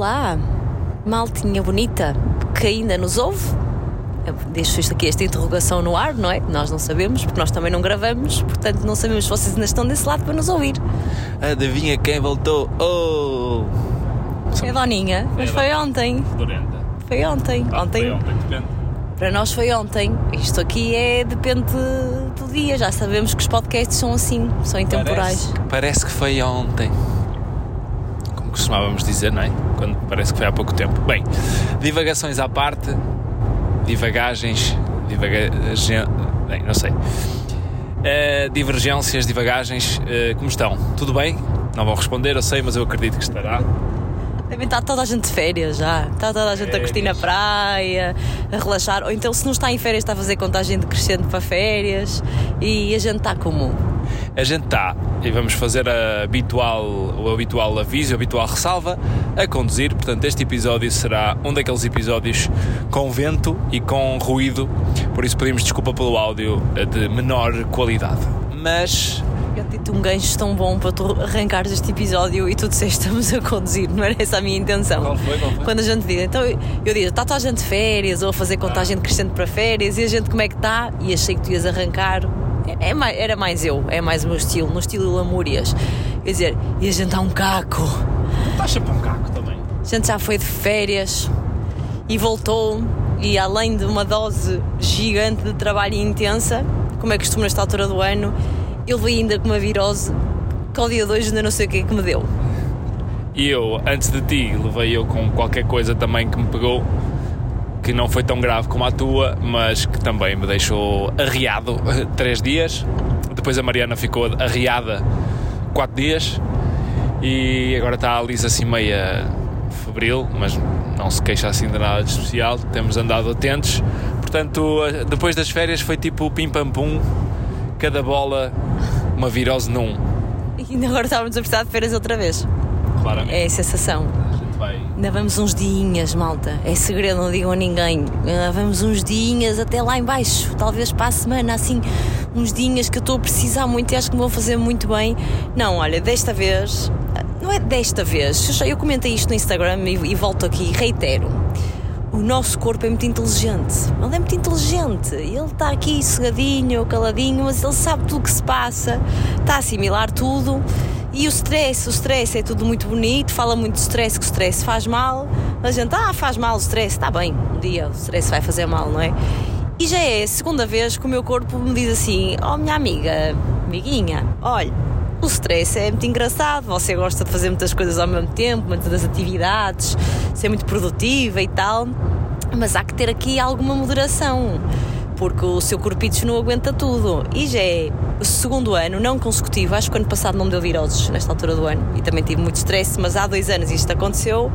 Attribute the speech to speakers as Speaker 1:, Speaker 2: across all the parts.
Speaker 1: Olá, maltinha bonita que ainda nos ouve. Eu Deixo isto aqui, esta interrogação no ar, não é? Nós não sabemos, porque nós também não gravamos, portanto não sabemos se vocês ainda estão desse lado para nos ouvir.
Speaker 2: Adivinha quem voltou? Oh!
Speaker 1: É a Doninha, mas
Speaker 2: É a
Speaker 1: foi ontem.
Speaker 2: Florenta.
Speaker 1: Foi ontem.
Speaker 2: Ah,
Speaker 1: ontem.
Speaker 2: Foi ontem, depende.
Speaker 1: Para nós foi ontem. Isto aqui é depende do dia. Já sabemos que os podcasts são assim, são intemporais.
Speaker 2: Parece, parece que foi ontem. Costumávamos dizer, não é? Quando parece que foi há pouco tempo. Bem, divagações à parte, divagagens, divagagen... Bem, não sei. Eh, divergências, divagagens, eh, como estão? Tudo bem? Não vão responder, eu sei, mas eu acredito que estará.
Speaker 1: Devem estar toda a gente de férias já. Está toda a gente a curtir na
Speaker 2: Férias.
Speaker 1: praia, a relaxar. Ou então, se não está em férias, está a fazer contagem decrescente para férias. E a gente está como?
Speaker 2: A gente está, e vamos fazer a habitual, o habitual aviso, a habitual ressalva, a conduzir. Portanto, este episódio será um daqueles episódios com vento e com ruído, por isso pedimos desculpa pelo áudio de menor qualidade. Mas
Speaker 1: Eu tive um gancho tão bom para tu arrancares este episódio e tu disseste estamos a conduzir. Não era essa a minha intenção.
Speaker 2: Qual foi, qual foi?
Speaker 1: Quando a gente diz, então eu, eu digo, está toda a gente de férias ou a fazer contagem decrescente para férias e a gente como é que está? E achei que tu ias arrancar. É, é era mais eu, é mais o meu estilo, no estilo Lamúrias. Quer dizer, e a gente está um caco.
Speaker 2: estás sempre um caco também.
Speaker 1: A gente já foi de férias e voltou e além de uma dose gigante de trabalho intensa, como é costume nesta altura do ano, eu veio ainda com uma virose que ao dia de hoje ainda não sei o que é que me deu.
Speaker 2: E eu, antes de ti, levei eu com qualquer coisa também que me pegou, que não foi tão grave como a tua, mas que também me deixou arriado três dias. Depois a Mariana ficou arriada quatro dias e agora está a Lisa assim meia febril, mas não se queixa assim de nada de especial. Temos andado atentos. Portanto, depois das férias foi tipo pim pam pum, cada bola uma virose num.
Speaker 1: E ainda agora estávamos a precisar de férias outra vez.
Speaker 2: Claramente.
Speaker 1: É a sensação. Ainda vamos uns diinhas, malta. É segredo, não digam a ninguém. Ainda vamos uns diinhas até lá em baixo. Talvez para a semana, assim, uns diinhas que eu estou a precisar muito e acho que me vão fazer muito bem. Não, olha, desta vez... Não é desta vez. Eu Eu comentei isto no Instagram e, e volto aqui e reitero. O nosso corpo é muito inteligente. Ele é muito inteligente. Ele está aqui sossegadinho, caladinho, mas ele sabe tudo o que se passa, está a assimilar tudo. E o stress, o stress é tudo muito bonito, fala muito de stress, que o stress faz mal. A gente, ah, faz mal o stress, está bem, um dia o stress vai fazer mal, não é? E já é a segunda vez que o meu corpo me diz assim: Oh, minha amiga, amiguinha, olha, o stress é muito engraçado, você gosta de fazer muitas coisas ao mesmo tempo, muitas atividades, ser muito produtiva e tal, mas há que ter aqui alguma moderação, porque o seu corpito não aguenta tudo. E já é segundo ano, não consecutivo, acho que o ano passado não me deu viroses nesta altura do ano e também tive muito stress, mas há dois anos isto aconteceu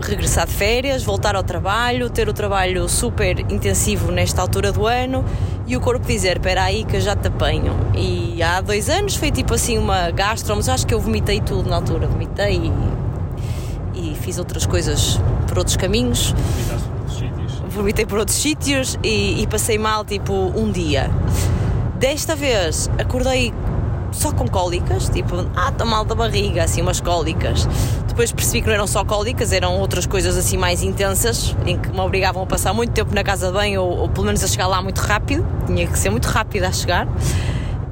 Speaker 1: regressar de férias, voltar ao trabalho, ter o trabalho super intensivo nesta altura do ano e o corpo dizer: Espera aí que eu já te apanho. E há dois anos foi tipo assim uma gastro, mas acho que eu vomitei tudo na altura. Vomitei e, e fiz outras coisas por outros caminhos vomitei por outros sítios e, e passei mal tipo um dia. Desta vez acordei só com cólicas, tipo, ah, estou mal da barriga, assim umas cólicas. Depois percebi que não eram só cólicas, eram outras coisas assim mais intensas, em que me obrigavam a passar muito tempo na casa de banho ou, ou pelo menos a chegar lá muito rápido, tinha que ser muito rápida a chegar.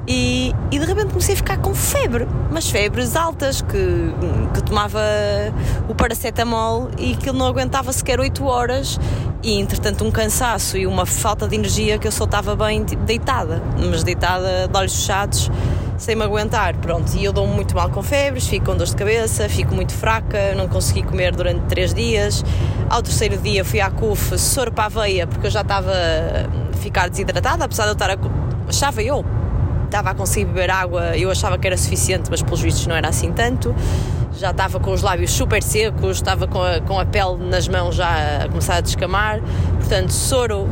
Speaker 1: E, e de repente comecei a ficar com febre, mas febres altas, que, que tomava o paracetamol e que ele não aguentava sequer 8 horas. E entretanto, um cansaço e uma falta de energia que eu só estava bem tipo, deitada, mas deitada de olhos fechados, sem me aguentar. Pronto, e eu dou-me muito mal com febres, fico com dor de cabeça, fico muito fraca, não consegui comer durante 3 dias. Ao terceiro dia fui à CUF, soro para a veia, porque eu já estava a ficar desidratada, apesar de eu estar a. achava eu estava a conseguir beber água, eu achava que era suficiente, mas pelos vistos não era assim tanto. Já estava com os lábios super secos, estava com a, com a pele nas mãos já a começar a descamar. Portanto, soro,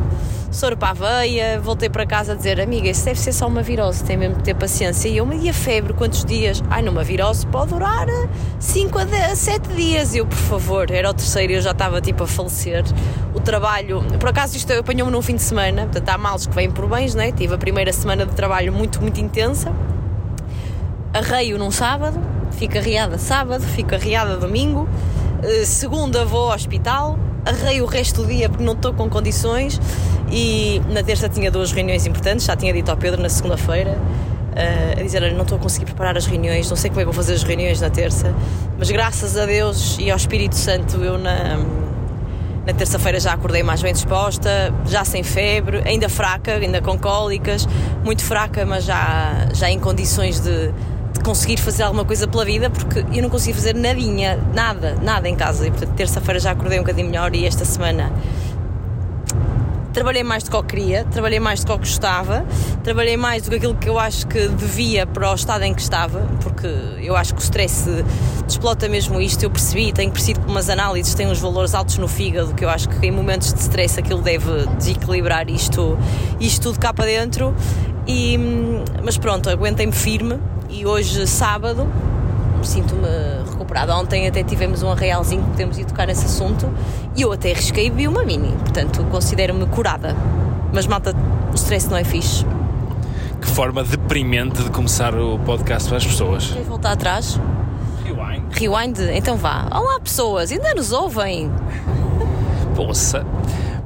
Speaker 1: soro para a veia. Voltei para casa a dizer: Amiga, isso deve ser só uma virose, tem mesmo que ter paciência. E eu, uma dia febre, quantos dias? Ai, numa virose pode durar 5 a 7 dias. E eu, por favor, era o terceiro e eu já estava tipo a falecer. O trabalho, por acaso, isto apanhou-me num fim de semana, portanto, há males que vêm por bens, né? Tive a primeira semana de trabalho muito, muito intensa. Arreio num sábado, fico arriada sábado, fico arriada domingo. Uh, segunda vou ao hospital, arrei o resto do dia porque não estou com condições e na terça tinha duas reuniões importantes, já tinha dito ao Pedro na segunda-feira. Uh, a dizer, não estou a conseguir preparar as reuniões, não sei como é que vou fazer as reuniões na terça, mas graças a Deus e ao Espírito Santo eu na, na terça-feira já acordei mais bem disposta, já sem febre, ainda fraca, ainda com cólicas, muito fraca, mas já, já em condições de, de conseguir fazer alguma coisa pela vida, porque eu não conseguia fazer nadinha, nada, nada em casa. E portanto, terça-feira já acordei um bocadinho melhor e esta semana trabalhei mais do que eu queria, trabalhei mais do que eu gostava, trabalhei mais do que aquilo que eu acho que devia para o estado em que estava, porque eu acho que o stress desplota mesmo isto. Eu percebi, tenho percebido que umas análises têm uns valores altos no fígado, que eu acho que em momentos de stress aquilo deve desequilibrar isto, isto tudo cá para dentro. E, mas pronto, aguentei-me firme e hoje, sábado, sinto-me recuperada. Ontem até tivemos um arraialzinho que podemos ir tocar nesse assunto e eu até arrisquei e vi uma mini, portanto considero-me curada. Mas malta, o stress não é fixe.
Speaker 2: Que forma deprimente de começar o podcast para as pessoas.
Speaker 1: Queres voltar atrás?
Speaker 2: Rewind.
Speaker 1: Rewind? Então vá. Olá pessoas, ainda nos ouvem?
Speaker 2: Poça.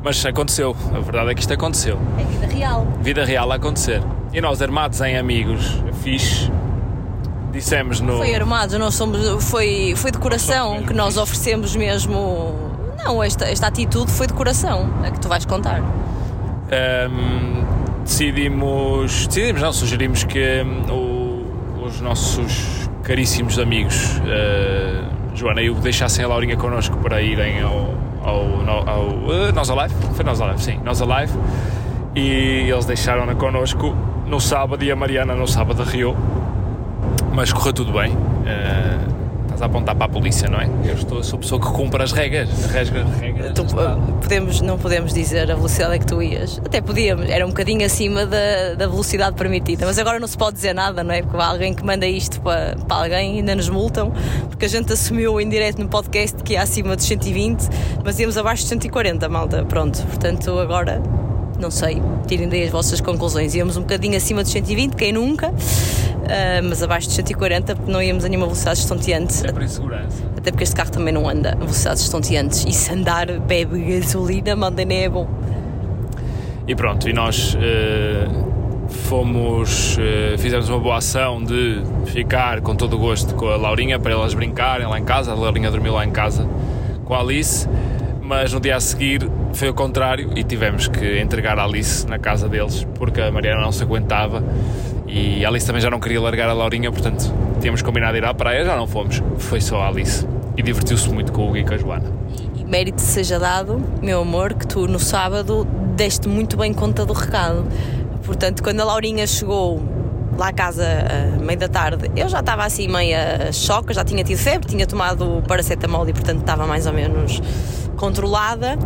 Speaker 2: Mas aconteceu, a verdade é que isto aconteceu.
Speaker 1: É vida real.
Speaker 2: Vida real a acontecer. E nós armados em amigos, fixe, dissemos no.
Speaker 1: Foi armado, nós somos, foi, foi de coração que nós oferecemos mesmo. Não, esta, esta atitude foi de coração, a que tu vais contar.
Speaker 2: Um, decidimos, decidimos, não, sugerimos que um, o, os nossos caríssimos amigos, uh, Joana e Hugo, deixassem a Laurinha connosco para irem ao, ao, ao uh, Nós Alive. Foi Nós Alive, sim, Nós Alive. E eles deixaram-na connosco no sábado e a Mariana no sábado Rio mas correu tudo bem. Estás a apontar para a polícia, não é? Eu estou, sou a pessoa que cumpre as regras. regras, regras
Speaker 1: tu, podemos, não podemos dizer a velocidade a que tu ias. Até podíamos, era um bocadinho acima da, da velocidade permitida, mas agora não se pode dizer nada, não é? Porque há alguém que manda isto para, para alguém e ainda nos multam, porque a gente assumiu em direto no podcast que ia acima dos 120, mas íamos abaixo de 140, malta. Pronto, portanto agora não sei, tirem daí as vossas conclusões. Íamos um bocadinho acima dos 120, quem nunca, uh, mas abaixo dos 140, porque não íamos a nenhuma velocidade estonteante.
Speaker 2: É por insegurança.
Speaker 1: Até porque este carro também não anda a velocidades estonteantes. E se andar, bebe gasolina, manda nem é bom.
Speaker 2: E pronto, e nós uh, fomos, uh, fizemos uma boa ação de ficar com todo o gosto com a Laurinha para elas brincarem lá em casa. A Laurinha dormiu lá em casa com a Alice mas no dia a seguir foi o contrário e tivemos que entregar a Alice na casa deles porque a Mariana não se aguentava e a Alice também já não queria largar a Laurinha, portanto tínhamos combinado ir à praia, já não fomos, foi só a Alice e divertiu-se muito com o Hugo e com a Joana.
Speaker 1: E mérito seja dado, meu amor, que tu no sábado deste muito bem conta do recado. Portanto, quando a Laurinha chegou lá à casa a meio da tarde, eu já estava assim meia choca, já tinha tido febre, tinha tomado paracetamol e portanto estava mais ou menos controlada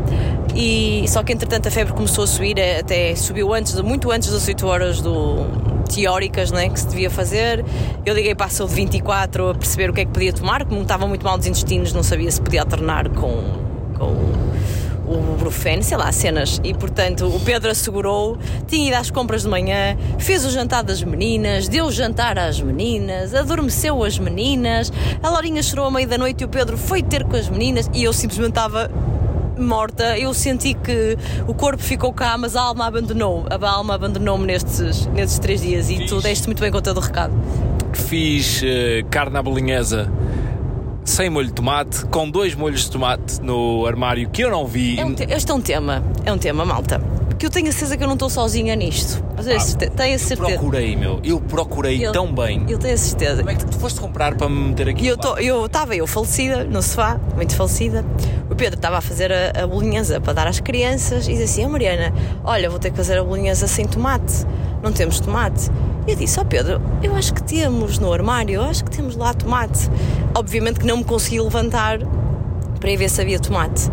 Speaker 1: e só que entretanto a febre começou a subir, até subiu antes, muito antes das 8 horas do, teóricas né, que se devia fazer. Eu liguei para a saúde 24 a perceber o que é que podia tomar, como estava muito mal dos intestinos, não sabia se podia alternar com, com o Brufen, sei lá, cenas. E portanto o Pedro assegurou, tinha ido às compras de manhã, fez o jantar das meninas, deu o jantar às meninas, adormeceu as meninas, a Laurinha chorou à meia da noite e o Pedro foi ter com as meninas e eu simplesmente estava morta, eu senti que o corpo ficou cá, mas a alma abandonou. A alma abandonou-me nestes, nestes três dias e Fiz. tu deste muito bem conta do recado.
Speaker 2: Fiz uh, carne à bolinhesa sem molho de tomate, com dois molhos de tomate no armário que eu não vi.
Speaker 1: É um este é um tema, é um tema, malta. Que eu tenho a certeza que eu não estou sozinha nisto. Ah, tenho a certeza.
Speaker 2: Eu procurei, meu. Eu procurei eu, tão bem.
Speaker 1: Eu tenho a certeza.
Speaker 2: Como é que tu foste comprar para me meter aqui?
Speaker 1: Eu estava eu, eu falecida no sofá, muito falecida. O Pedro estava a fazer a, a bolinhesa para dar às crianças e disse assim: oh, Mariana, olha, vou ter que fazer a bolinhesa sem tomate. Não temos tomate. Eu disse, ó oh Pedro, eu acho que temos no armário, eu acho que temos lá tomate. Obviamente que não me consegui levantar para ir ver se havia tomate.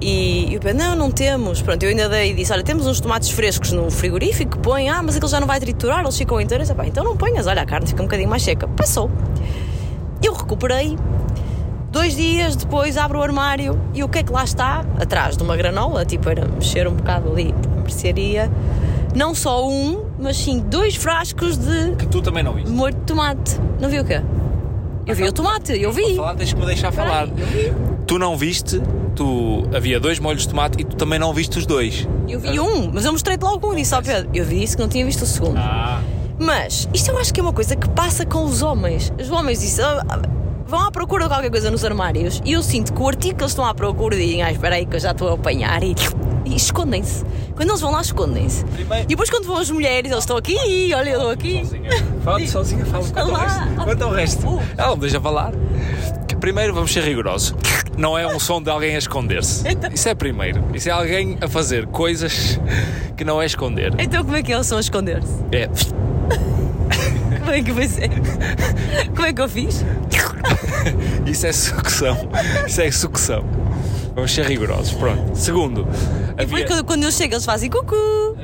Speaker 1: E, e o Pedro, não, não temos. Pronto, eu ainda dei e disse, olha, temos uns tomates frescos no frigorífico, põe, ah, mas aquele já não vai triturar, eles ficam inteiros. Ah, então não ponhas, olha, a carne fica um bocadinho mais seca. Passou. Eu recuperei. Dois dias depois abro o armário e o que é que lá está? Atrás de uma granola, tipo, era mexer um bocado ali, mercearia. Não só um, mas sim dois frascos de.
Speaker 2: Que tu também não viste.
Speaker 1: Molho de tomate. Não viu o quê? Eu vi o tomate, eu vi.
Speaker 2: Falar, tens que me deixar falar.
Speaker 1: eu vi.
Speaker 2: tu não viste, tu havia dois molhos de tomate e tu também não viste os dois.
Speaker 1: Eu vi um, mas eu mostrei-te logo um e disse ao Pedro. Eu vi isso que não tinha visto o segundo.
Speaker 2: Ah.
Speaker 1: Mas isto eu acho que é uma coisa que passa com os homens. Os homens dizem, "Ah, ah, vão à procura de qualquer coisa nos armários e eu sinto que o artigo que eles estão à procura dizem, ah, espera aí que eu já estou a apanhar e, e escondem-se. Quando eles vão lá, escondem-se.
Speaker 2: Primeiro-
Speaker 1: E depois quando vão as mulheres, eles estão aqui, olha, eu estou aqui.
Speaker 2: Fala sozinha, fala. Quanto ao resto? Quanto ao resto?
Speaker 1: Uh.
Speaker 2: Ela não me deixa falar. Primeiro vamos ser rigorosos. Não é um som de alguém a esconder-se. Isso é primeiro. Isso é alguém a fazer coisas que não é esconder.
Speaker 1: Então como é que eles são a esconder-se?
Speaker 2: É.
Speaker 1: Como é que vai ser? Como é que eu fiz?
Speaker 2: Isso é sucção. Isso é sucção. Vamos ser rigorosos. Pronto. Segundo,
Speaker 1: Depois
Speaker 2: havia...
Speaker 1: quando, quando eu chego eles fazem cucu,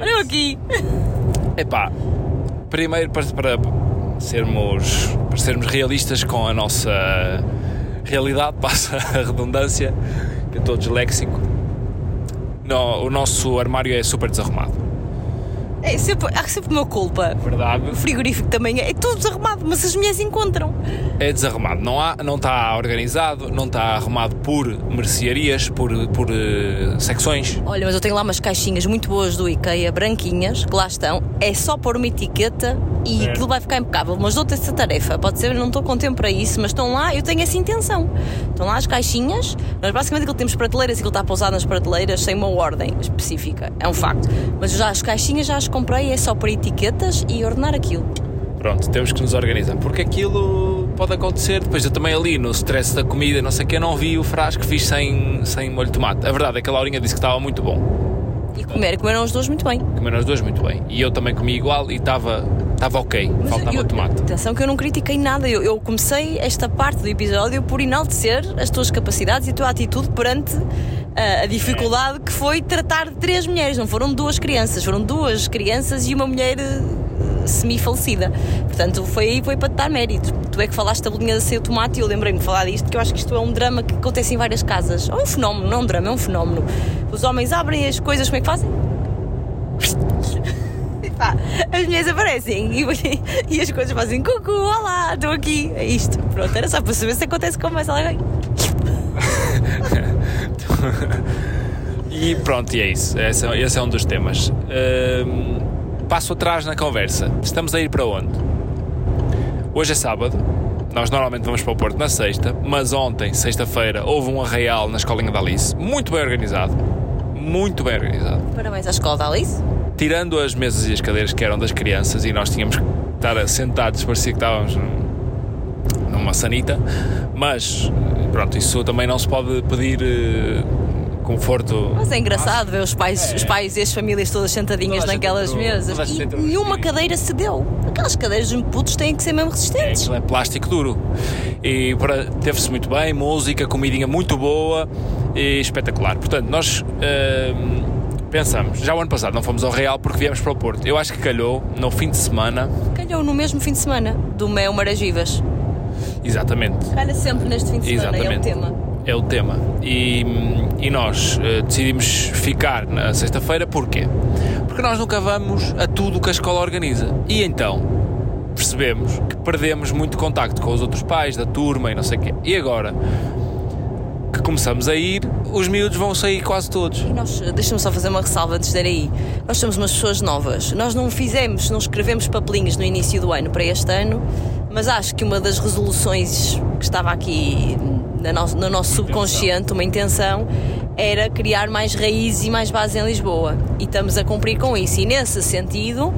Speaker 1: olha eu aqui.
Speaker 2: Epá, primeiro para, para sermos, para sermos realistas com a nossa realidade, passa a redundância, que eu estou disléxico. No, o nosso armário é super desarrumado.
Speaker 1: É sempre, há sempre uma culpa.
Speaker 2: Verdade.
Speaker 1: O frigorífico também é, é tudo desarrumado, mas as mulheres encontram.
Speaker 2: É desarrumado. Não, há, não está organizado, não está arrumado por mercearias, por, por eh, secções.
Speaker 1: Olha, mas eu tenho lá umas caixinhas muito boas do IKEA, branquinhas, que lá estão. É só pôr uma etiqueta e
Speaker 2: Certo.
Speaker 1: aquilo vai ficar impecável. Mas dou-te essa tarefa. Pode ser, não estou com tempo para isso, mas estão lá, eu tenho essa intenção. Estão lá as caixinhas, mas basicamente aquilo temos prateleiras e aquilo está pousado nas prateleiras sem uma ordem específica. É um facto. Mas já as caixinhas já as comprei, é só pôr etiquetas e ordenar aquilo.
Speaker 2: Pronto, temos que nos organizar. Porque aquilo pode acontecer. Depois eu também ali no stress da comida, não sei o que, não vi o frasco, fiz sem, sem molho de tomate. A verdade é que a Laurinha disse que estava muito bom.
Speaker 1: E comer, comeram os dois muito bem.
Speaker 2: Comeram os dois muito bem. E eu também comi igual e estava estava ok.
Speaker 1: Mas
Speaker 2: Faltava
Speaker 1: eu-
Speaker 2: tomate.
Speaker 1: Atenção que eu não critiquei nada. Eu, eu comecei esta parte do episódio por enaltecer as tuas capacidades e a tua atitude perante ah, a dificuldade que foi tratar de três mulheres. Não foram duas crianças, foram duas crianças e uma mulher eh, semi-falecida. Portanto, foi aí foi para te dar mérito. Tu é que falaste da bolinha de o tomate e eu lembrei-me de falar disto, que eu acho que isto é um drama que acontece em várias casas. É um fenómeno, não é um drama, é um fenómeno. Os homens abrem as coisas, como é que fazem? Pá, as mulheres aparecem e, e as coisas fazem cucu, olá, estou aqui. É isto. Pronto, era só para saber se acontece com mais alguém.
Speaker 2: E pronto, e é isso. Esse, é- esse é um dos temas. Hum, passo atrás na conversa. Estamos a ir para onde? Hoje é sábado. Nós normalmente vamos para o Porto na sexta, mas ontem, sexta-feira, houve um arraial na escolinha da Alice. Muito bem organizado. Muito bem organizado.
Speaker 1: Parabéns à escola da Alice.
Speaker 2: Tirando as mesas e as cadeiras que eram das crianças e nós tínhamos que estar sentados, parecia que estávamos num- numa sanita, mas pronto, isso também não se pode pedir eh, conforto.
Speaker 1: Mas é engraçado ver os pais, os pais e as famílias todas sentadinhas
Speaker 2: Toda
Speaker 1: naquelas mesas e nenhuma
Speaker 2: assim.
Speaker 1: cadeira cedeu. Aquelas cadeiras de putos têm que ser mesmo resistentes.
Speaker 2: Aquilo é plástico duro. E teve-se muito bem, música, comidinha muito boa e espetacular. Portanto, nós hum, pensamos, já o ano passado não fomos ao Real porque viemos para o Porto. Eu acho que calhou no fim de semana,
Speaker 1: Calhou no mesmo fim de semana do Mel Maragivas.
Speaker 2: exatamente.
Speaker 1: Calha sempre neste fim de semana, é o
Speaker 2: Exatamente.
Speaker 1: tema.
Speaker 2: É o tema. E, e nós eh, decidimos ficar na sexta-feira, porquê? Porque nós nunca vamos a tudo o que a escola organiza. E então percebemos que perdemos muito contacto com os outros pais da turma e não sei o quê. E agora que começamos a ir, os miúdos vão sair quase todos.
Speaker 1: E nós, deixa-me só fazer uma ressalva antes de ir aí. Nós somos umas pessoas novas. Nós não fizemos, não escrevemos papelinhos no início do ano para este ano, mas acho que uma das resoluções que estava aqui na no, no nosso subconsciente, uma intenção, era criar mais raízes e mais base em Lisboa. E estamos a cumprir com isso. E nesse sentido,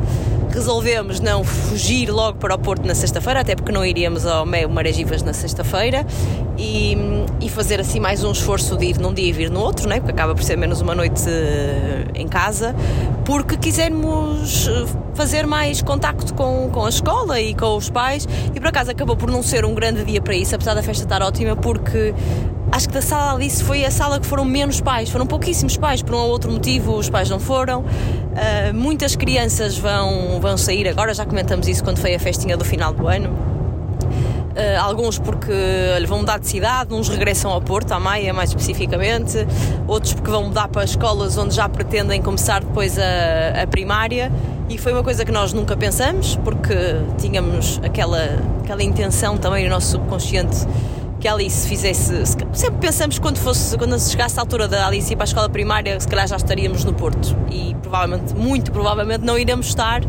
Speaker 1: resolvemos não fugir logo para o Porto na sexta-feira, até porque não iríamos ao Meio Maragivas na sexta-feira, e, e fazer assim mais um esforço de ir num dia e vir no outro, né? porque acaba por ser menos uma noite eh, em casa, porque quisermos eh, fazer mais contacto com, com a escola e com os pais, e por acaso acabou por não ser um grande dia para isso, apesar da festa estar ótima, porque acho que da sala Alice foi a sala que foram menos pais, foram pouquíssimos pais, por um ou outro motivo os pais não foram. Ah, muitas crianças vão, vão sair agora, já comentamos isso quando foi a festinha do final do ano. Ah, alguns porque vão mudar de cidade, uns regressam ao Porto, à Maia mais especificamente, outros porque vão mudar para escolas onde já pretendem começar depois a, a primária. E foi uma coisa que nós nunca pensamos, porque tínhamos aquela, aquela intenção também no nosso subconsciente que a Alice fizesse. se- Sempre pensamos que quando, fosse, quando se chegasse à altura da Alice ir para a escola primária, se calhar já estaríamos no Porto. E provavelmente, muito provavelmente, não iremos estar.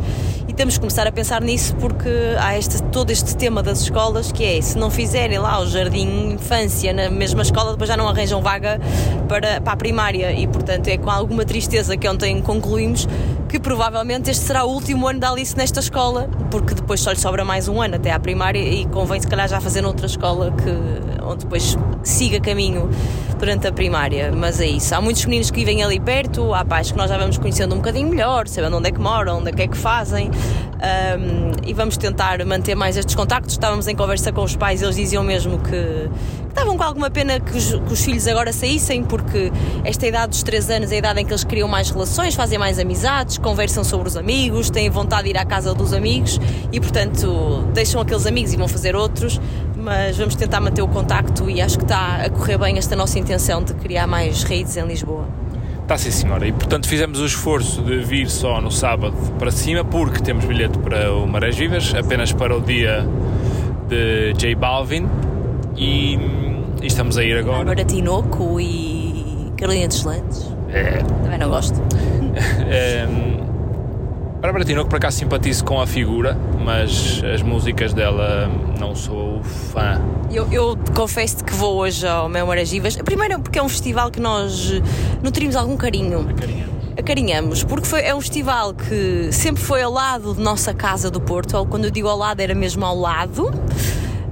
Speaker 1: E temos que começar a pensar nisso porque há este, todo este tema das escolas que é se não fizerem lá o jardim infância na mesma escola, depois já não arranjam vaga para, para a primária. E portanto é com alguma tristeza que ontem concluímos que provavelmente este será o último ano da Alice nesta escola, porque depois só lhe sobra mais um ano até à primária e convém se calhar já fazer noutra escola que, onde depois siga caminho durante a primária. Mas é isso. Há muitos meninos que vivem ali perto, há pais que nós já vamos conhecendo um bocadinho melhor, sabendo onde é que moram, onde é que é que fazem. Um, e vamos tentar manter mais estes contactos. Estávamos em conversa com os pais, eles diziam mesmo que, estavam com alguma pena que os, que os filhos agora saíssem, porque esta idade dos 3 anos é a idade em que eles criam mais relações, fazem mais amizades, conversam sobre os amigos, têm vontade de ir à casa dos amigos e, portanto, deixam aqueles amigos e vão fazer outros. Mas vamos tentar manter o contacto e acho que está a correr bem esta nossa intenção de criar mais raízes em Lisboa.
Speaker 2: Está sim, senhora. E portanto fizemos o esforço de vir só no sábado para cima, porque temos bilhete para o Marés Vivas, apenas para o dia de J Balvin. E, e estamos a ir agora.
Speaker 1: Bárbara Tinoco e Carolina Deslandes.
Speaker 2: É,
Speaker 1: Também não gosto.
Speaker 2: Ehm, Bárbara Tinoco por acaso simpatizo com a figura, mas as músicas dela não sou fã.
Speaker 1: Eu, eu confesso que vou hoje ao Mel Maragivas. Primeiro porque é um festival que nós nutrimos algum carinho. Acarinhamos, porque foi, é um festival que sempre foi ao lado de nossa casa do Porto, ou quando eu digo ao lado era mesmo ao lado,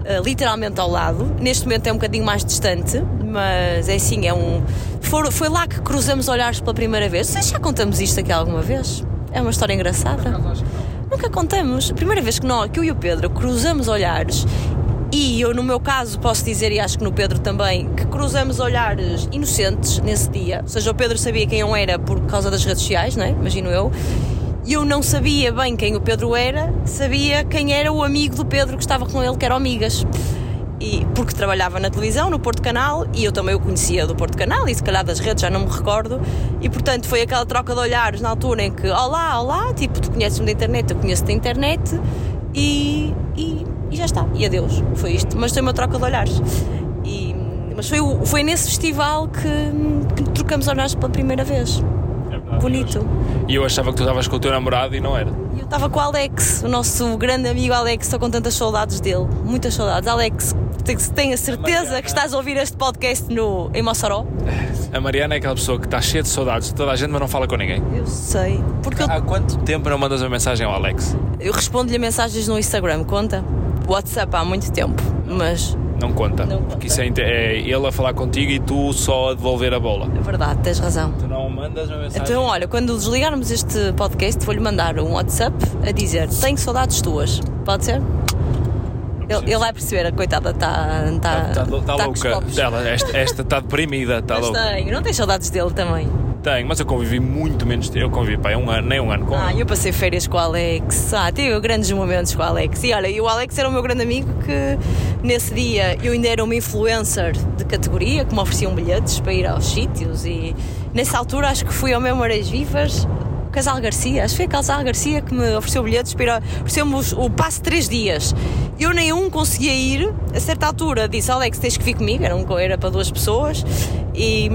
Speaker 1: eh, literalmente ao lado. Neste momento é um bocadinho mais distante, mas é assim, é um. for- foi lá que cruzamos olhares pela primeira vez. Vocês já contamos isto aqui alguma vez? É uma história engraçada. Nunca contamos. Primeira vez que, nós, que eu e o Pedro cruzamos olhares, e eu, no meu caso, posso dizer, e acho que no Pedro também, que cruzamos olhares inocentes nesse dia. Ou seja, o Pedro sabia quem eu era por causa das redes sociais, não é? Imagino eu. E eu não sabia bem quem o Pedro era, sabia quem era o amigo do Pedro que estava com ele, que era o. E, porque trabalhava na televisão, no Porto Canal, e eu também o conhecia do Porto Canal e se calhar das redes, já não me recordo. E portanto foi aquela troca de olhares na altura em que, olá, olá, tipo, tu conheces-me da internet, eu conheço da internet, e, e, e já está. E adeus. Foi isto. Mas foi uma troca de olhares. E, mas foi, foi nesse festival que, que trocamos olhares pela primeira vez. Bonito.
Speaker 2: E eu achava que tu estavas com o teu namorado e não era.
Speaker 1: Eu estava com o Alex, o nosso grande amigo Alex, estou com tantas saudades dele, muitas saudades. Alex, tenho a certeza que estás a ouvir este podcast no, em Mossoró.
Speaker 2: A Mariana é aquela pessoa que está cheia de saudades de toda a gente, mas não fala com ninguém.
Speaker 1: Eu sei. Porque eu,
Speaker 2: Há quanto tempo não mandas uma mensagem ao Alex?
Speaker 1: eu respondo-lhe mensagens no Instagram, conta? WhatsApp há muito tempo, mas
Speaker 2: Não conta.
Speaker 1: Não conta.
Speaker 2: Porque isso é, é ele a falar contigo e tu só a devolver a bola.
Speaker 1: é verdade, tens razão.
Speaker 2: Tu não mandas uma mensagem.
Speaker 1: Então, olha, quando desligarmos este podcast, vou-lhe mandar um WhatsApp a dizer: Tenho saudades tuas. Pode ser? Ele, ele vai perceber, a coitada está tá,
Speaker 2: Está tá,
Speaker 1: tá com os
Speaker 2: louca. Ela, esta está deprimida, está louca.
Speaker 1: tenho, não tens saudades dele também.
Speaker 2: Tenho, mas eu convivi muito menos. Eu convivi, pá, um ano, nem um ano com
Speaker 1: Ah,
Speaker 2: ele.
Speaker 1: eu passei férias com o Alex. Ah, tive grandes momentos com o Alex. E olha, e o Alex era o meu grande amigo que nesse dia eu ainda era uma influencer de categoria que me ofereciam bilhetes para ir aos sítios e nessa altura acho que fui ao meu Marés Vivas. Casal Garcia, acho que foi o Casal Garcia que me ofereceu bilhetes para ofereceu-me o passe de três dias. Eu nem um conseguia ir, a certa altura disse Alex, tens que vir comigo, era, um, era para duas pessoas, e,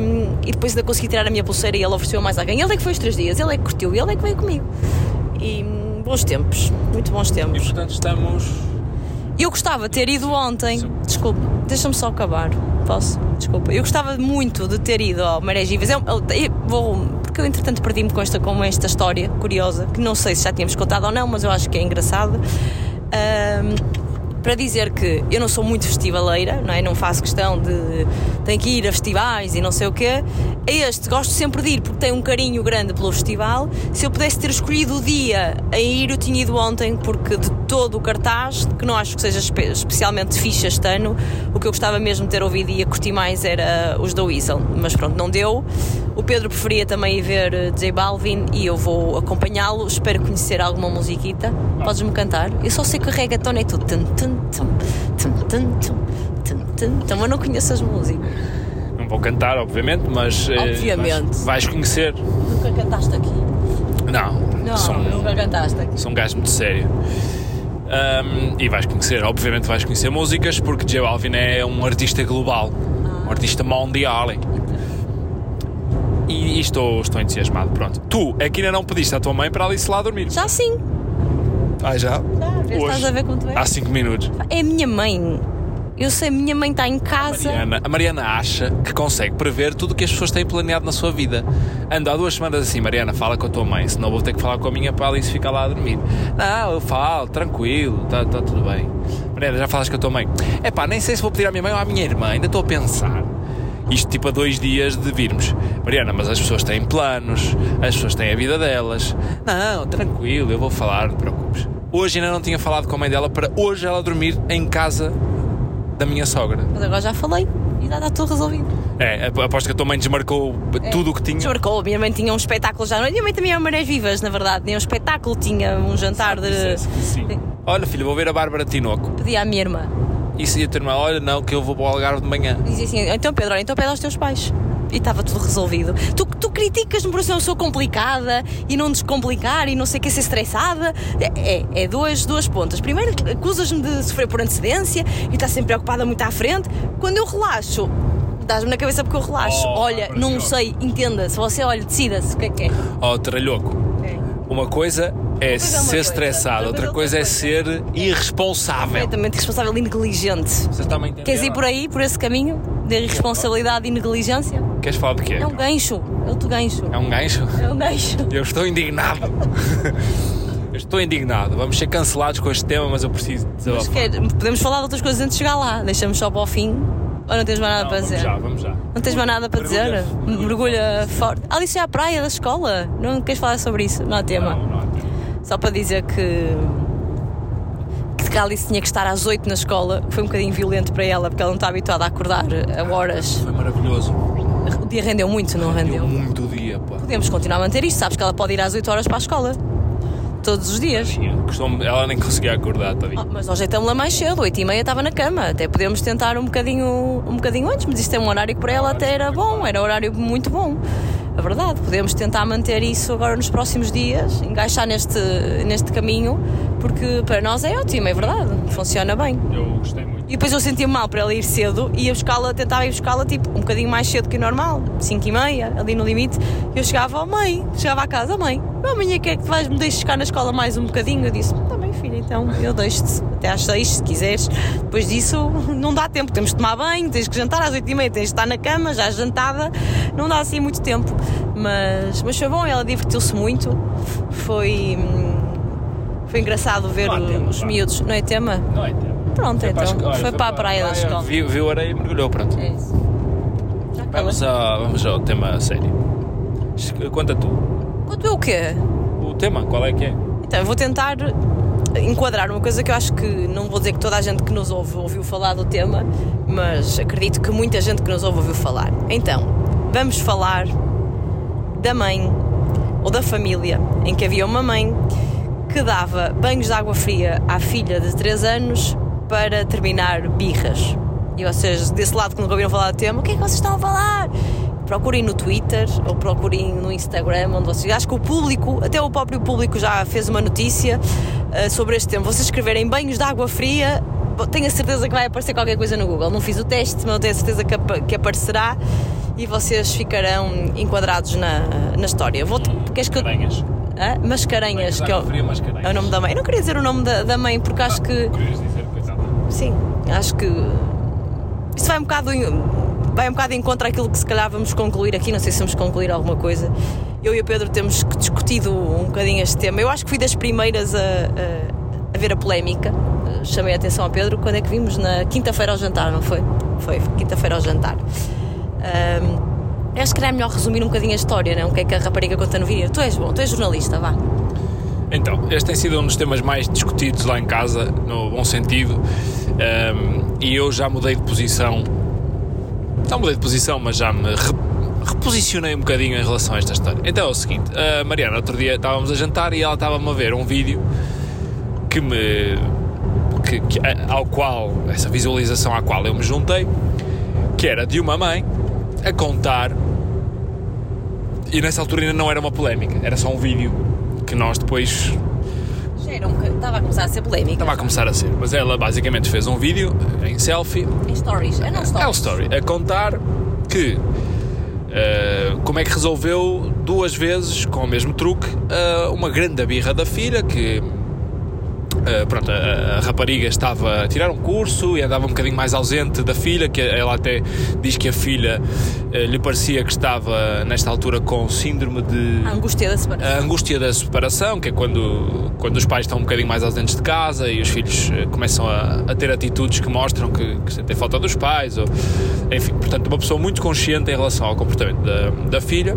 Speaker 1: e depois ainda consegui tirar a minha pulseira e ele ofereceu mais alguém. Ele é que foi os três dias, ele é que curtiu e ele é que veio comigo. E hum, bons tempos, muito bons
Speaker 2: E
Speaker 1: tempos.
Speaker 2: portanto estamos.
Speaker 1: Eu gostava de ter ido ontem. Desculpa, deixa-me só acabar. Posso? Desculpa. Eu gostava muito de ter ido ao Marés Vivas. Eu, eu- eu vou, porque eu entretanto perdi-me com esta, com esta história curiosa, que não sei se já tínhamos contado ou não, mas eu acho que é engraçado. Ahm, para dizer que eu não sou muito festivaleira, não é? Não faço questão de tenho que ir a festivais e não sei o quê. A este gosto sempre de ir porque tenho um carinho grande pelo festival. Se eu pudesse ter escolhido o dia a ir, eu tinha ido ontem, porque de todo o cartaz, que não acho que seja espe- especialmente fixe este ano, o que eu gostava mesmo de ter ouvido e a curtir mais era os da Weasel. Mas pronto, não deu. O Pedro preferia também ir ver eh, J Balvin e eu vou acompanhá-lo. Espero conhecer alguma musiquita. Podes-me cantar? Eu só sei que o reggaeton é tudo. Tum, tum, tum, tum, tum, tum, tum, tum. Eu não conheço as músicas.
Speaker 2: Não vou cantar, obviamente, mas. Eh,
Speaker 1: obviamente.
Speaker 2: Mas vais conhecer.
Speaker 1: Nunca cantaste aqui?
Speaker 2: Não.
Speaker 1: Não, nunca cantaste aqui.
Speaker 2: Sou um gajo muito sério. Um, e vais conhecer, obviamente vais conhecer músicas, porque J Balvin é um artista global, ah. um artista mundial. E, e estou, estou entusiasmado, pronto. Tu é que ainda não pediste à tua mãe para ali se lá dormir.
Speaker 1: Já sim.
Speaker 2: Ah, já?
Speaker 1: Já, vês, estás a ver como tu és?
Speaker 2: Há 5 minutos.
Speaker 1: É a minha mãe. Eu sei, minha mãe está em casa.
Speaker 2: Mariana, a Mariana acha que consegue prever tudo o que as pessoas têm planeado na sua vida. Ando há duas semanas assim, Mariana, fala com a tua mãe, senão vou ter que falar com a minha para ali se ficar lá a dormir. Não, eu falo, tranquilo, está tá tudo bem. Mariana, já falas com a tua mãe? É pá, nem sei se vou pedir à minha mãe ou à minha irmã, ainda estou a pensar. Isto tipo a dois dias de virmos. Mariana, mas as pessoas têm planos, as pessoas têm a vida delas. Não, tranquilo, eu vou falar, não te preocupes. Hoje ainda não tinha falado com a mãe dela para hoje ela dormir em casa da minha sogra.
Speaker 1: Mas agora já falei e está tudo resolvido.
Speaker 2: É, aposto que a tua mãe desmarcou é. tudo o que tinha.
Speaker 1: Desmarcou, a minha mãe tinha um espetáculo já. A minha mãe também é Marés Vivas, na verdade. Tinha um espetáculo, tinha um jantar de.
Speaker 2: Sim. Olha, filho, vou ver a Bárbara Tinoco.
Speaker 1: Pedi à minha irmã.
Speaker 2: Isso ia ter irmã, olha, não, que eu vou para o Algarve de manhã.
Speaker 1: Dizia assim, então Pedro, olha, então pede aos teus pais e estava tudo resolvido. Tu, tu criticas-me por ser uma pessoa complicada e não descomplicar e não sei o que ser estressada. É, é, é duas, duas pontas. Primeiro, acusas-me de sofrer por antecedência e estás sempre preocupada muito à frente. Quando eu relaxo, dás-me na cabeça porque eu relaxo. Oh, olha, não sei, entenda. Se você olha, decida-se o que é que é.
Speaker 2: Oh, tralhoco. É. Uma coisa é ser estressado, outra coisa é ser irresponsável.
Speaker 1: Completamente irresponsável e negligente.
Speaker 2: Você está -me
Speaker 1: Queres ir por aí, por esse caminho de irresponsabilidade e negligência?
Speaker 2: Queres falar de quê?
Speaker 1: É um gancho, é outro gancho.
Speaker 2: É um gancho?
Speaker 1: É um gancho.
Speaker 2: Eu estou indignado. eu estou indignado. Vamos ser cancelados com este tema, mas eu preciso
Speaker 1: mas quer, Podemos falar de outras coisas antes de chegar lá. Deixamos só para o fim. Ou não tens mais nada
Speaker 2: não,
Speaker 1: para
Speaker 2: vamos
Speaker 1: dizer?
Speaker 2: Já, vamos já.
Speaker 1: Não tens mais nada para dizer? Mergulha, mergulha forte. Ah, isso é a praia da escola. Não queres falar sobre isso? Não há tema.
Speaker 2: Não, não há tema.
Speaker 1: Só para dizer que que Alice tinha que estar às 8 na escola, foi um bocadinho violento para ela, porque ela não está habituada a acordar a horas.
Speaker 2: Foi maravilhoso.
Speaker 1: O dia rendeu muito, não rendeu?
Speaker 2: Rendeu muito o dia, pá.
Speaker 1: Podemos continuar a manter isto, sabes que ela pode ir às 8 horas para a escola. Todos os dias.
Speaker 2: Costumo, ela nem conseguia acordar, tá
Speaker 1: oh, Mas nós estamos lá mais cedo, 8 e meia estava na cama. Até podemos tentar um bocadinho, um bocadinho antes, mas isto é um horário que para ela até era bom, era um horário muito bom. A verdade, podemos tentar manter isso agora nos próximos dias, engaixar neste, neste caminho, porque para nós é ótimo, é verdade, funciona bem.
Speaker 2: Eu gostei muito.
Speaker 1: E depois eu sentia mal para ela ir cedo e ia buscá-la, tentava ir buscá-la tipo um bocadinho mais cedo que o normal, 5 e meia, ali no limite. Eu chegava, oh, mãe, chegava à casa, mãe, amanhã quer que vais me deixes ficar na escola mais um bocadinho? Eu disse, filha, então eu deixo-te até às 6, se quiseres. Depois disso, não dá tempo, temos de tomar banho, tens que jantar às 8 e meia, tens de estar na cama, já jantada, não dá assim muito tempo. Mas, mas foi bom, ela divertiu-se muito, foi. Foi engraçado ver
Speaker 2: tema,
Speaker 1: os miúdos. Não é tema?
Speaker 2: Não é tema.
Speaker 1: Pronto,
Speaker 2: Foi para
Speaker 1: então.
Speaker 2: escola,
Speaker 1: Foi,
Speaker 2: foi
Speaker 1: para a praia da escola.
Speaker 2: Viu, viu a areia e mergulhou, pronto.
Speaker 1: É isso. Já
Speaker 2: Vamos, a, vamos ao tema sério. Conta tu.
Speaker 1: Quanto é o quê?
Speaker 2: O tema, qual é que é?
Speaker 1: Então, eu vou tentar enquadrar uma coisa que eu acho que não vou dizer que toda a gente que nos ouve ouviu falar do tema, mas acredito que muita gente que nos ouve ouviu falar. Então, vamos falar da mãe ou da família em que havia uma mãe que dava banhos de água fria à filha de 3 anos para terminar birras. E vocês, desse lado que nunca ouviram falar do tema, o que é que vocês estão a falar? Procurem no Twitter ou procurem no Instagram, onde vocês. Acho que o público, até o próprio público já fez uma notícia uh, sobre este tema. Vocês escreverem banhos de água fria, tenho a certeza que vai aparecer qualquer coisa no Google. Não fiz o teste, mas tenho a certeza que, ap que aparecerá e vocês ficarão enquadrados na, na história. Vou queres que eu...
Speaker 2: Mascarenhas.
Speaker 1: Mascarenhas, que é o, é nome da mãe. Eu não queria dizer o nome da, da mãe porque acho que.
Speaker 2: Querias dizer.
Speaker 1: Sim, acho que. Isso vai um bocado. em- Vai um bocado em contra aquilo que se calhar vamos concluir aqui. Não sei se vamos concluir alguma coisa. Eu e o Pedro temos discutido um bocadinho este tema. Eu acho que fui das primeiras a, a- a ver a polémica. Chamei a atenção ao Pedro quando é que vimos na quinta-feira ao jantar, não foi? Foi, quinta-feira ao jantar. Ahm, acho que era melhor resumir um bocadinho a história, não? O que é que a rapariga conta no vídeo? Tu és bom, tu és jornalista, vá.
Speaker 2: Então, este tem sido um dos temas mais discutidos lá em casa, no bom sentido, um, e eu já mudei de posição. Não mudei de posição, mas já me re- reposicionei um bocadinho em relação a esta história. Então é o seguinte: a Mariana, outro dia estávamos a jantar e ela estava-me a ver um vídeo que me. Que, que- ao qual, essa visualização à qual eu me juntei, que era de uma mãe a contar. E nessa altura ainda não era uma polémica, era só um vídeo que nós depois
Speaker 1: Já era um Estava a começar a ser polémica.
Speaker 2: Estava a começar a ser. Mas ela basicamente fez um vídeo em selfie
Speaker 1: Em stories. É não stories.
Speaker 2: É o story. A contar que eh, como é que resolveu duas vezes com o mesmo truque eh, uma grande birra da filha que eh, pronto, a, a rapariga estava a tirar um curso e andava um bocadinho mais ausente da filha, que ela até diz que a filha eh, lhe parecia que estava nesta altura com síndrome de
Speaker 1: A angústia da
Speaker 2: a
Speaker 1: separação.
Speaker 2: angústia da separação, que é quando, quando os pais estão um bocadinho mais ausentes de casa e os filhos eh, começam a, a ter atitudes que mostram que, que sentem falta dos pais, ou, enfim, portanto, uma pessoa muito consciente em relação ao comportamento da, da filha.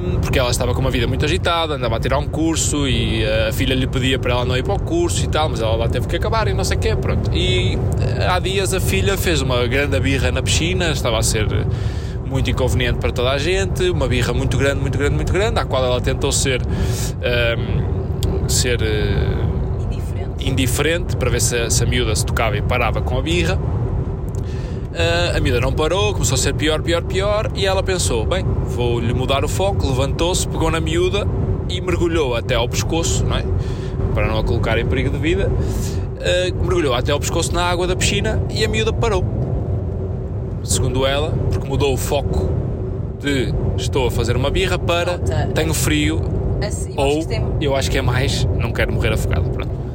Speaker 2: Hum, porque ela estava com uma vida muito agitada, andava a tirar um curso e eh, a filha lhe pedia para ela não ir para o curso e tal, mas ela lá teve que acabar e não sei o quê, pronto. E eh, há dias a filha fez uma grande birra na piscina, estava a ser muito inconveniente para toda a gente, uma birra muito grande, muito grande, muito grande, à qual ela tentou ser, hum, ser eh,
Speaker 1: Indiferente.
Speaker 2: indiferente para ver se, se a miúda se tocava e parava com a birra. Ah, a miúda não parou, começou a ser pior, pior, pior, e ela pensou: bem, vou-lhe mudar o foco. Levantou-se, pegou na miúda e mergulhou até ao pescoço, não é? para não a colocar em perigo de vida. ah, mergulhou até ao pescoço na água da piscina e a miúda parou. Segundo ela, porque mudou o foco de estou a fazer uma birra para tenho frio
Speaker 1: Assim,
Speaker 2: ou
Speaker 1: tem-
Speaker 2: eu acho que é mais não quero morrer afogado.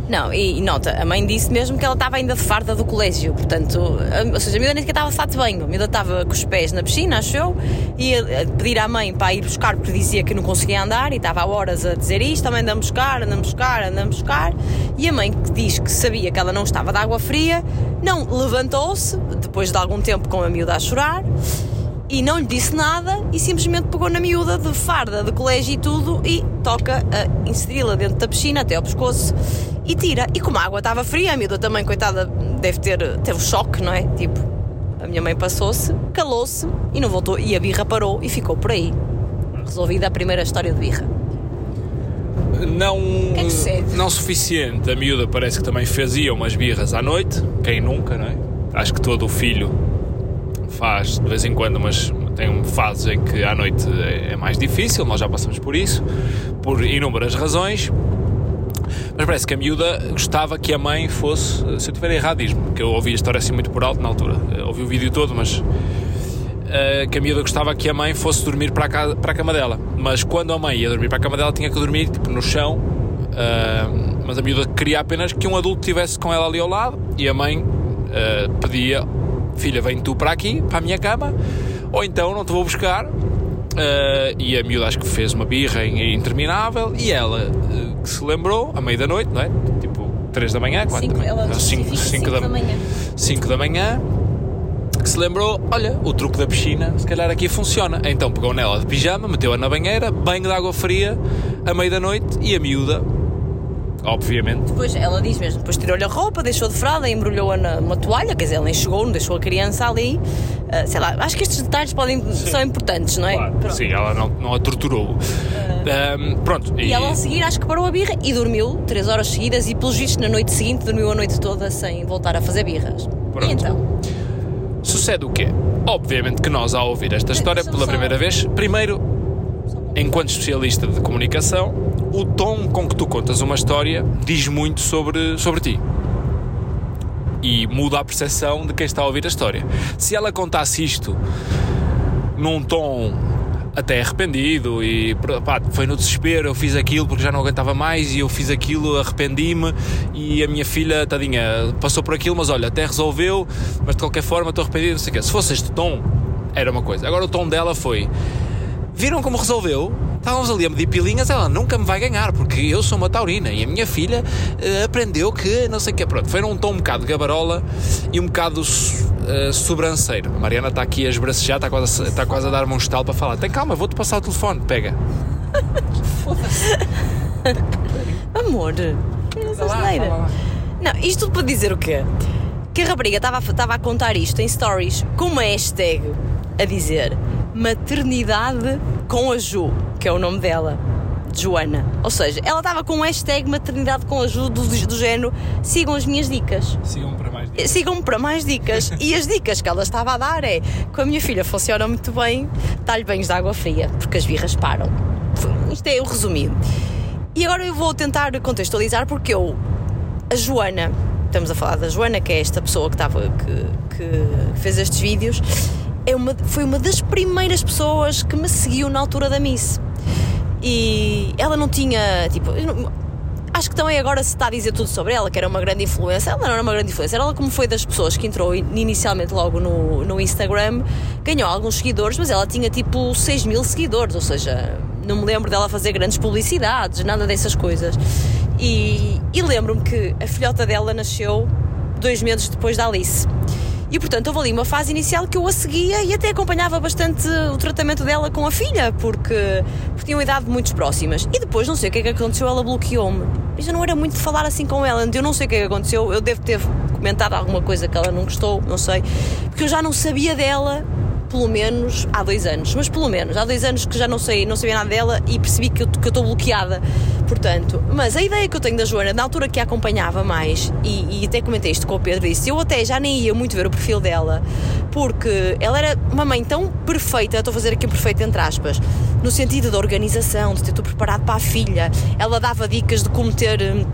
Speaker 1: Não, e, nota, a mãe disse mesmo que ela estava ainda de farda do colégio, portanto, a, ou seja, a miúda nem sequer estava de banho, a miúda estava com os pés na piscina, achou, e a, a pedir à mãe para ir buscar porque dizia que não conseguia andar e estava há horas a dizer isto, também andamos buscar, andamos buscar, andamos buscar, e a mãe que diz que sabia que ela não estava de água fria, não levantou-se, depois de algum tempo com a miúda a chorar, e não lhe disse nada e simplesmente pegou na miúda de farda, de colégio e tudo e toca a inseri-la dentro da piscina até ao pescoço e tira. E como a água estava fria, a miúda também, coitada, deve ter, teve um choque, não é? Tipo, a minha mãe passou-se, calou-se e não voltou. E a birra parou e ficou por aí. Resolvida a primeira história de birra.
Speaker 2: Não,
Speaker 1: que é que
Speaker 2: não suficiente. A miúda parece que também fazia umas birras à noite. Quem nunca, não é? Acho que todo o filho faz de vez em quando, mas tem fases em que à noite é é mais difícil. Nós já passamos por isso, por inúmeras razões. Mas parece que a miúda gostava que a mãe fosse. Se eu estiver errado, diz-me, que eu ouvi a história assim muito por alto na altura. Eu ouvi o vídeo todo, mas Uh, que a miúda gostava que a mãe fosse dormir para a, casa, para a cama dela. Mas quando a mãe ia dormir para a cama dela, tinha que dormir tipo, no chão. Uh, mas a miúda queria apenas que um adulto estivesse com ela ali ao lado e a mãe uh, pedia: Filha, vem tu para aqui, para a minha cama, ou então não te vou buscar. Uh, e a miúda acho que fez uma birra in- interminável e ela uh, que se lembrou, à meia da noite, não é? Tipo 3 da manhã, 4
Speaker 1: Cinco,
Speaker 2: da manhã,
Speaker 1: justifica cinco da manhã.
Speaker 2: 5 da manhã que se lembrou, olha, o truque da piscina, se calhar aqui funciona. Então pegou nela de pijama, meteu-a na banheira, banho de água fria, à meia da noite e a miúda, obviamente,
Speaker 1: Depois ela diz mesmo, depois tirou-lhe a roupa, deixou de fralda, embrulhou-a numa toalha, quer dizer, ela nem chegou, não deixou a criança ali. Ah, sei lá, acho que estes detalhes podem, são importantes, não é? Pronto.
Speaker 2: sim, ela não, não a torturou. Ahm, pronto,
Speaker 1: E ela a seguir acho que parou a birra e dormiu três horas seguidas e pelos vistos na noite seguinte dormiu a noite toda sem voltar a fazer birras.
Speaker 2: Pronto.
Speaker 1: E então?
Speaker 2: sucede o quê? Obviamente que nós, ao ouvir esta história pela primeira vez, primeiro, enquanto especialista de comunicação, o tom com que tu contas uma história diz muito sobre, sobre ti. E muda a percepção de quem está a ouvir a história. Se ela contasse isto num tom até arrependido e pá, foi no desespero, eu fiz aquilo porque já não aguentava mais e eu fiz aquilo, arrependi-me e a minha filha, tadinha, passou por aquilo, mas olha, até resolveu, mas de qualquer forma estou arrependido, não sei o quê. Se fosse este tom, era uma coisa. Agora o tom dela foi Viram como resolveu? Estávamos ali a medir pilinhas, ela nunca me vai ganhar, porque eu sou uma taurina e a minha filha eh, aprendeu que não sei o que. Pronto, foi num tom um bocado gabarola e um bocado eh, sobranceiro. A Mariana está aqui a esbracejar, está quase, a- está quase a dar-me um estalo para falar. Tem calma, vou-te passar o telefone, pega.
Speaker 1: Amor, asneira? Não, isto tudo para dizer o quê? Que a rapariga estava a contar isto em stories com uma hashtag a dizer maternidade com a Ju, que é o nome dela, Joana. Ou seja, ela estava com um hashtag maternidade com a Ju do, do género sigam as minhas dicas.
Speaker 2: Sigam para mais dias.
Speaker 1: Sigam-me para mais dicas. E as dicas que ela estava a dar é: com a minha filha funciona muito bem, dá-lhe banhos de água fria, porque as birras param. Isto é o resumido. E agora eu vou tentar contextualizar porque eu, a Joana, estamos a falar da Joana, que é esta pessoa que, estava, que, que fez estes vídeos, é uma, foi uma das primeiras pessoas que me seguiu na altura da Miss. E ela não tinha, tipo, acho que também agora se está a dizer tudo sobre ela, que era uma grande influência. Ela não era uma grande influência, ela, como foi das pessoas que entrou inicialmente logo no, no Instagram, ganhou alguns seguidores, mas ela tinha tipo 6 mil seguidores, ou seja, não me lembro dela fazer grandes publicidades, nada dessas coisas. E, e lembro-me que a filhota dela nasceu dois meses depois da Alice. E portanto houve ali uma fase inicial que eu a seguia e até acompanhava bastante o tratamento dela com a filha, porque, porque tinham idade muito próximas. E depois não sei o que é que aconteceu, ela bloqueou-me. Eu já não era muito de falar assim com ela, eu não sei o que é que aconteceu, eu devo ter comentado alguma coisa que ela não gostou, não sei, porque eu já não sabia dela pelo menos há dois anos, mas pelo menos há dois anos que já não sei, não sabia nada dela e percebi que eu estou bloqueada, portanto. Mas a ideia que eu tenho da Joana, na altura que a acompanhava mais, e, e até comentei isto com o Pedro, disse, eu até já nem ia muito ver o perfil dela, porque ela era uma mãe tão perfeita, estou a fazer aqui um perfeito entre aspas, no sentido da organização, de ter tudo preparado para a filha, ela dava dicas de como ter hum,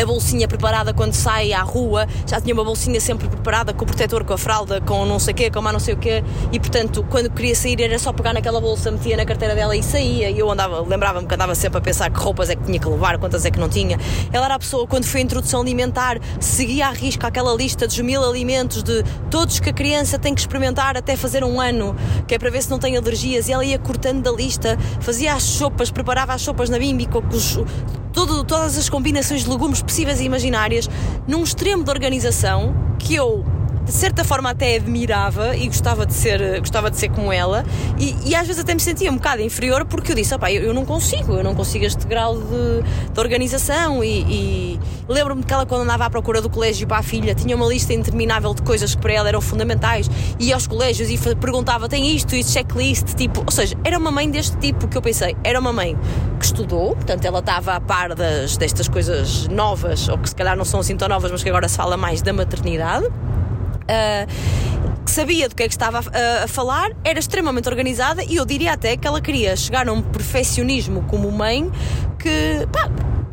Speaker 1: a bolsinha preparada quando sai à rua, já tinha uma bolsinha sempre preparada com o protetor, com a fralda, com não sei o quê, com mais não sei o quê, e portanto, quando queria sair era só pegar naquela bolsa, metia na carteira dela e saía. E eu andava, lembrava-me que andava sempre a pensar que roupas é que tinha que levar, quantas é que não tinha. Ela era a pessoa, quando foi a introdução alimentar, seguia à risca aquela lista dos mil alimentos de todos que a criança tem que experimentar até fazer um ano, que é para ver se não tem alergias, e ela ia cortando da lista, fazia as sopas, preparava as sopas na bimbi com os todo, todas as combinações de legumes possíveis e imaginárias, num extremo de organização que eu de certa forma até admirava e gostava de ser, gostava de ser como ela. E, e às vezes até me sentia um bocado inferior porque eu disse, opá, eu, eu não consigo, eu não consigo este grau de, de organização. E, e lembro-me que ela quando andava à procura do colégio para a filha tinha uma lista interminável de coisas que para ela eram fundamentais. E aos colégios e perguntava, tem isto, isso, checklist, tipo, ou seja, era uma mãe deste tipo que eu pensei, era uma mãe que estudou, portanto ela estava a par das, destas coisas novas, ou que se calhar não são assim tão novas, mas que agora se fala mais da maternidade que sabia do que é que estava a, a, falar, era extremamente organizada e eu diria até que ela queria chegar a um perfeccionismo como mãe que, pá,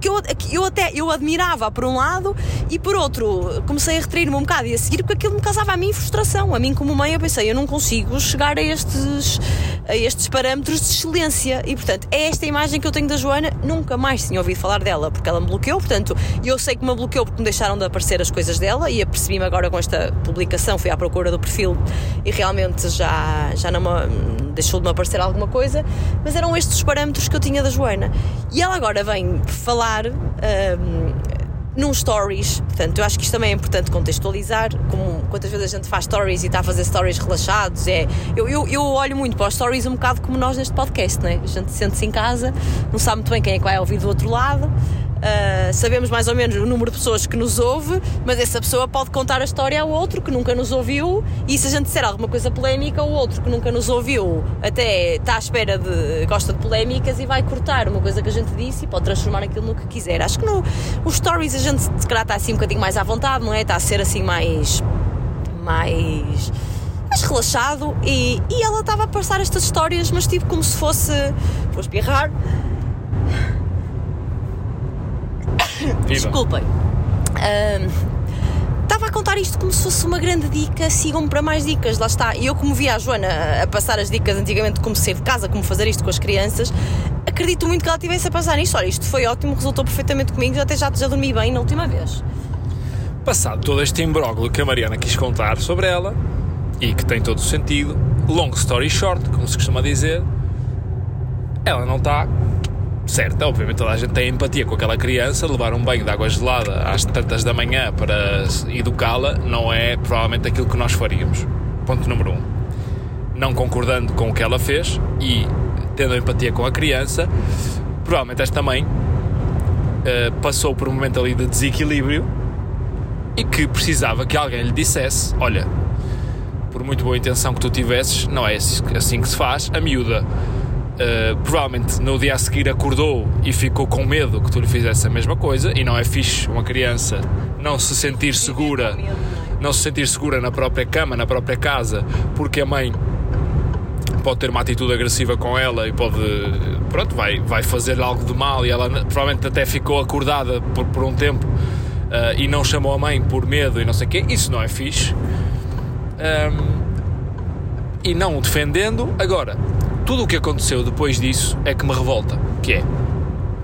Speaker 1: que eu, que eu até eu admirava por um lado e por outro comecei a retrair-me um bocado e a seguir porque aquilo me causava a mim frustração. A mim, como mãe, eu pensei, eu não consigo chegar a estes, a estes parâmetros de excelência. E portanto, é esta imagem que eu tenho da Joana, nunca mais tinha ouvido falar dela porque ela me bloqueou. Portanto, eu sei que me bloqueou porque me deixaram de aparecer as coisas dela e apercebi-me agora com esta publicação, fui à procura do perfil e realmente já, já não me, deixou de me aparecer alguma coisa, mas eram estes os parâmetros que eu tinha da Joana. E ela agora vem falar um, num stories, portanto, eu acho que isto também é importante contextualizar, como quantas vezes a gente faz stories e está a fazer stories relaxados, é, eu, eu, eu olho muito para os stories um bocado como nós neste podcast, né? a gente sente-se em casa, não sabe muito bem quem é que vai ouvir do outro lado, Uh, sabemos mais ou menos o número de pessoas que nos ouve, mas essa pessoa pode contar a história ao outro que nunca nos ouviu, e se a gente disser alguma coisa polémica, o outro que nunca nos ouviu até está à espera de. gosta de polémicas e vai cortar uma coisa que a gente disse e pode transformar aquilo no que quiser. Acho que no, os stories a gente se calhar está assim um bocadinho mais à vontade, não é? Está a ser assim mais. mais mais relaxado e, e ela estava a passar estas histórias, mas tipo como se fosse. vou espirrar Desculpem. Estava um, a contar isto como se fosse uma grande dica, sigam-me para mais dicas, lá está. E eu, como vi a Joana a passar as dicas antigamente de como sair de casa, como fazer isto com as crianças, acredito muito que ela tivesse a passar nisto. Olha, isto foi ótimo, resultou perfeitamente comigo, até já, já dormi bem na última vez.
Speaker 2: Passado todo este imbróglio que a Mariana quis contar sobre ela, e que tem todo o sentido, long story short, como se costuma dizer, ela não está certo, obviamente toda a gente tem empatia com aquela criança, levar um banho de água gelada às tantas da manhã para educá-la não é provavelmente aquilo que nós faríamos. Ponto número um. Não concordando com o que ela fez e tendo empatia com a criança, provavelmente esta mãe uh, passou por um momento ali de desequilíbrio e que precisava que alguém lhe dissesse: Olha, por muito boa intenção que tu tivesses, não é assim que se faz. A miúda Uh, provavelmente no dia a seguir acordou e ficou com medo que tu lhe fizesse a mesma coisa e não é fixe uma criança não se sentir segura não se sentir segura na própria cama, na própria casa porque a mãe pode ter uma atitude agressiva com ela e pode pronto, vai, vai fazer algo de mal e ela provavelmente até ficou acordada por, por um tempo uh, e não chamou a mãe por medo e não sei o quê, isso não é fixe. Um, e não o defendendo. Agora, tudo o que aconteceu depois disso é que me revolta, que é,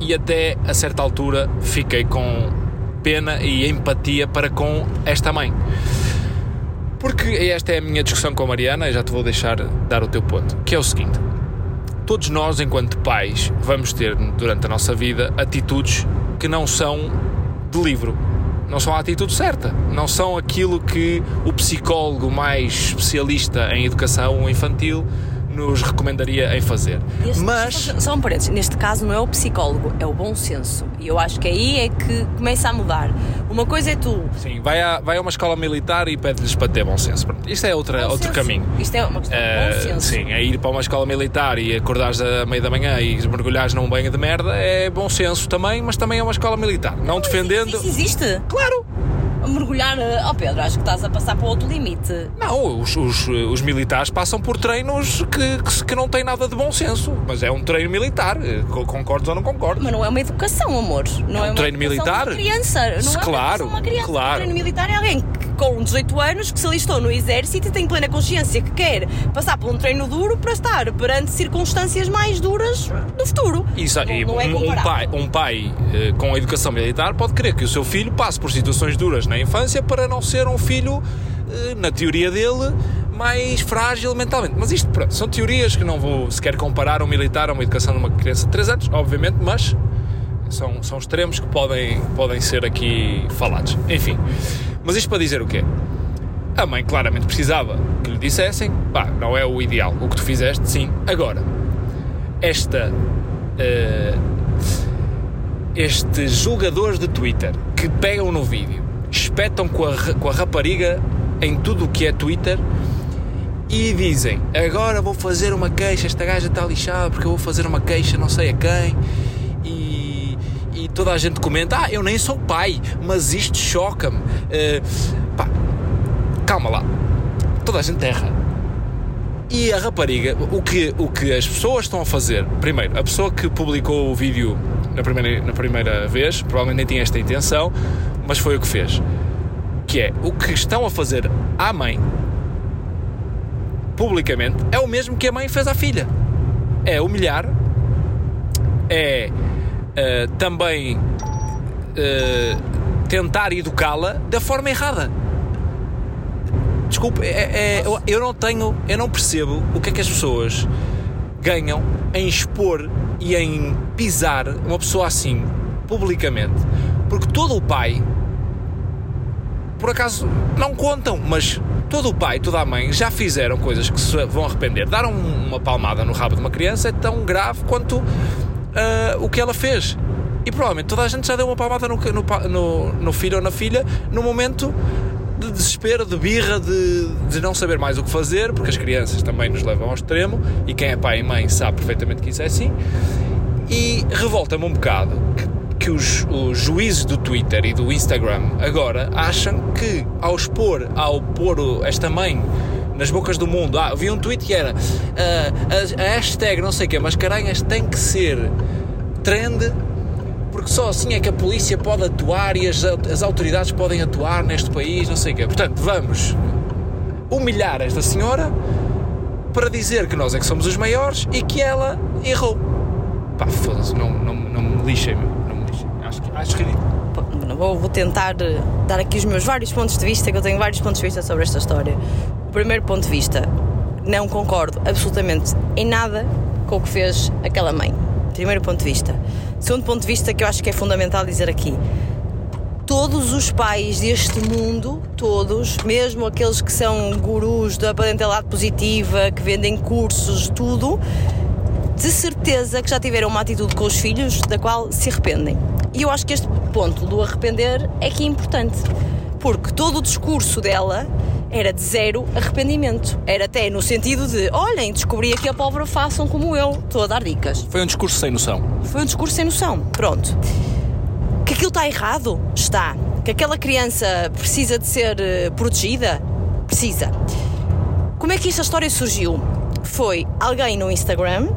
Speaker 2: e até a certa altura fiquei com pena e empatia para com esta mãe. Porque esta é a minha discussão com a Mariana, e já te vou deixar dar o teu ponto, que é o seguinte: todos nós, enquanto pais, vamos ter durante a nossa vida atitudes que não são de livro, não são a atitude certa, não são aquilo que o psicólogo mais especialista em educação infantil nos recomendaria em fazer.
Speaker 1: Este,
Speaker 2: Mas.
Speaker 1: Só um parênteses, neste caso não é o psicólogo, é o bom senso. E eu acho que aí é que começa a mudar. Uma coisa é tu.
Speaker 2: Sim, vai a, vai a uma escola militar e pede-lhes para ter bom senso. Pronto, isto é outra,
Speaker 1: bom
Speaker 2: outro
Speaker 1: senso.
Speaker 2: caminho.
Speaker 1: Isto é uma questão de bom
Speaker 2: Uh,
Speaker 1: senso.
Speaker 2: sim, é ir para uma escola militar e acordares a meio da manhã e mergulhares num banho de merda é bom senso também, mas também é uma escola militar. Não defendendo.
Speaker 1: Isso existe?
Speaker 2: Claro!
Speaker 1: Mergulhar. Oh Pedro, acho que estás a passar para outro limite.
Speaker 2: Não, os, os, os militares passam por treinos que, que, que não têm nada de bom senso, mas é um treino militar. eh, co- Concordes ou não concordes?
Speaker 1: Mas não é uma educação, amor. Não é, uma
Speaker 2: treino militar?
Speaker 1: uma criança. Não é uma
Speaker 2: Claro,
Speaker 1: uma criança.
Speaker 2: claro.
Speaker 1: Um treino militar é alguém com 18 anos que se alistou no exército e tem plena consciência que quer passar por um treino duro para estar perante circunstâncias mais duras no futuro.
Speaker 2: Isso,
Speaker 1: não,
Speaker 2: e
Speaker 1: não é
Speaker 2: um, pai, um pai eh, com a educação militar pode querer que o seu filho passe por situações duras na infância para não ser um filho, eh, na teoria dele, mais frágil mentalmente. Mas isto, pronto, são teorias que não vou sequer comparar um militar a uma educação de uma criança de 3 anos, obviamente, mas são, são extremos que podem, podem ser aqui falados. Enfim, mas isto para dizer o quê? A mãe claramente precisava que lhe dissessem, pá, não é o ideal, o que tu fizeste, sim. Agora, esta eh, estes julgadores de Twitter que pegam no vídeo, espetam com a, com a rapariga em tudo o que é Twitter e dizem agora vou fazer uma queixa, esta gaja está lixada porque eu vou fazer uma queixa não sei a quem e, toda a gente comenta, ah, eu nem sou pai, mas isto choca-me. Eh, pá, calma lá, toda a gente erra. E a rapariga, o que, o que as pessoas estão a fazer, primeiro, a pessoa que publicou o vídeo na primeira, na primeira vez, provavelmente nem tinha esta intenção, mas foi o que fez. Que é, o que estão a fazer à mãe, publicamente, é o mesmo que a mãe fez à filha. É humilhar, é eh, também eh, tentar educá-la da forma errada. Desculpe, é- é- eu, eu não tenho, eu não percebo o que é que as pessoas ganham em expor e em pisar uma pessoa assim publicamente, porque todo o pai, por acaso não contam, mas todo o pai, toda a mãe já fizeram coisas que se vão arrepender. Dar um- uma palmada no rabo de uma criança é tão grave quanto ah, o que ela fez. E provavelmente toda a gente já deu uma palmada no, no no- no filho ou na filha no momento de desespero, de birra, de, de não saber mais o que fazer, porque as crianças também nos levam ao extremo e quem é pai e mãe sabe perfeitamente que isso é assim. E revolta-me um bocado que, que os, os juízes do Twitter e do Instagram agora acham que ao expor, ao pôr esta mãe nas bocas do mundo, ah, vi um tweet que era ah, a, a hashtag não sei o que, mas caranhas tem que ser trend porque só assim é que a polícia pode atuar e as, as autoridades podem atuar neste país, não sei o quê. Portanto, vamos humilhar esta senhora para dizer que nós é que somos os maiores e que ela errou. Pá, foda-se, não, não, não me lixem. Não me lixem. Acho, acho ridículo.
Speaker 1: Bom, Vou, vou tentar eh, dar aqui os meus vários pontos de vista, que eu tenho vários pontos de vista sobre esta história. Primeiro ponto de vista, não concordo absolutamente em nada com o que fez aquela mãe. Primeiro ponto de vista. Segundo ponto de vista, que eu acho que é fundamental dizer aqui. Todos os pais deste mundo, todos, mesmo aqueles que são gurus da parentalidade positiva, que vendem cursos, tudo, de certeza que já tiveram uma atitude com os filhos da qual se arrependem. E eu acho que este ponto do arrepender é que é importante, porque todo o discurso dela era de zero arrependimento. Era até no sentido de: olhem, descobri aqui a pólvora, façam como eu, estou a dar dicas.
Speaker 2: Foi um discurso sem noção.
Speaker 1: Foi um discurso sem noção. Pronto. Que aquilo está errado? Está. Que aquela criança precisa de ser eh, protegida? Precisa. Como é que esta história surgiu? Foi alguém no Instagram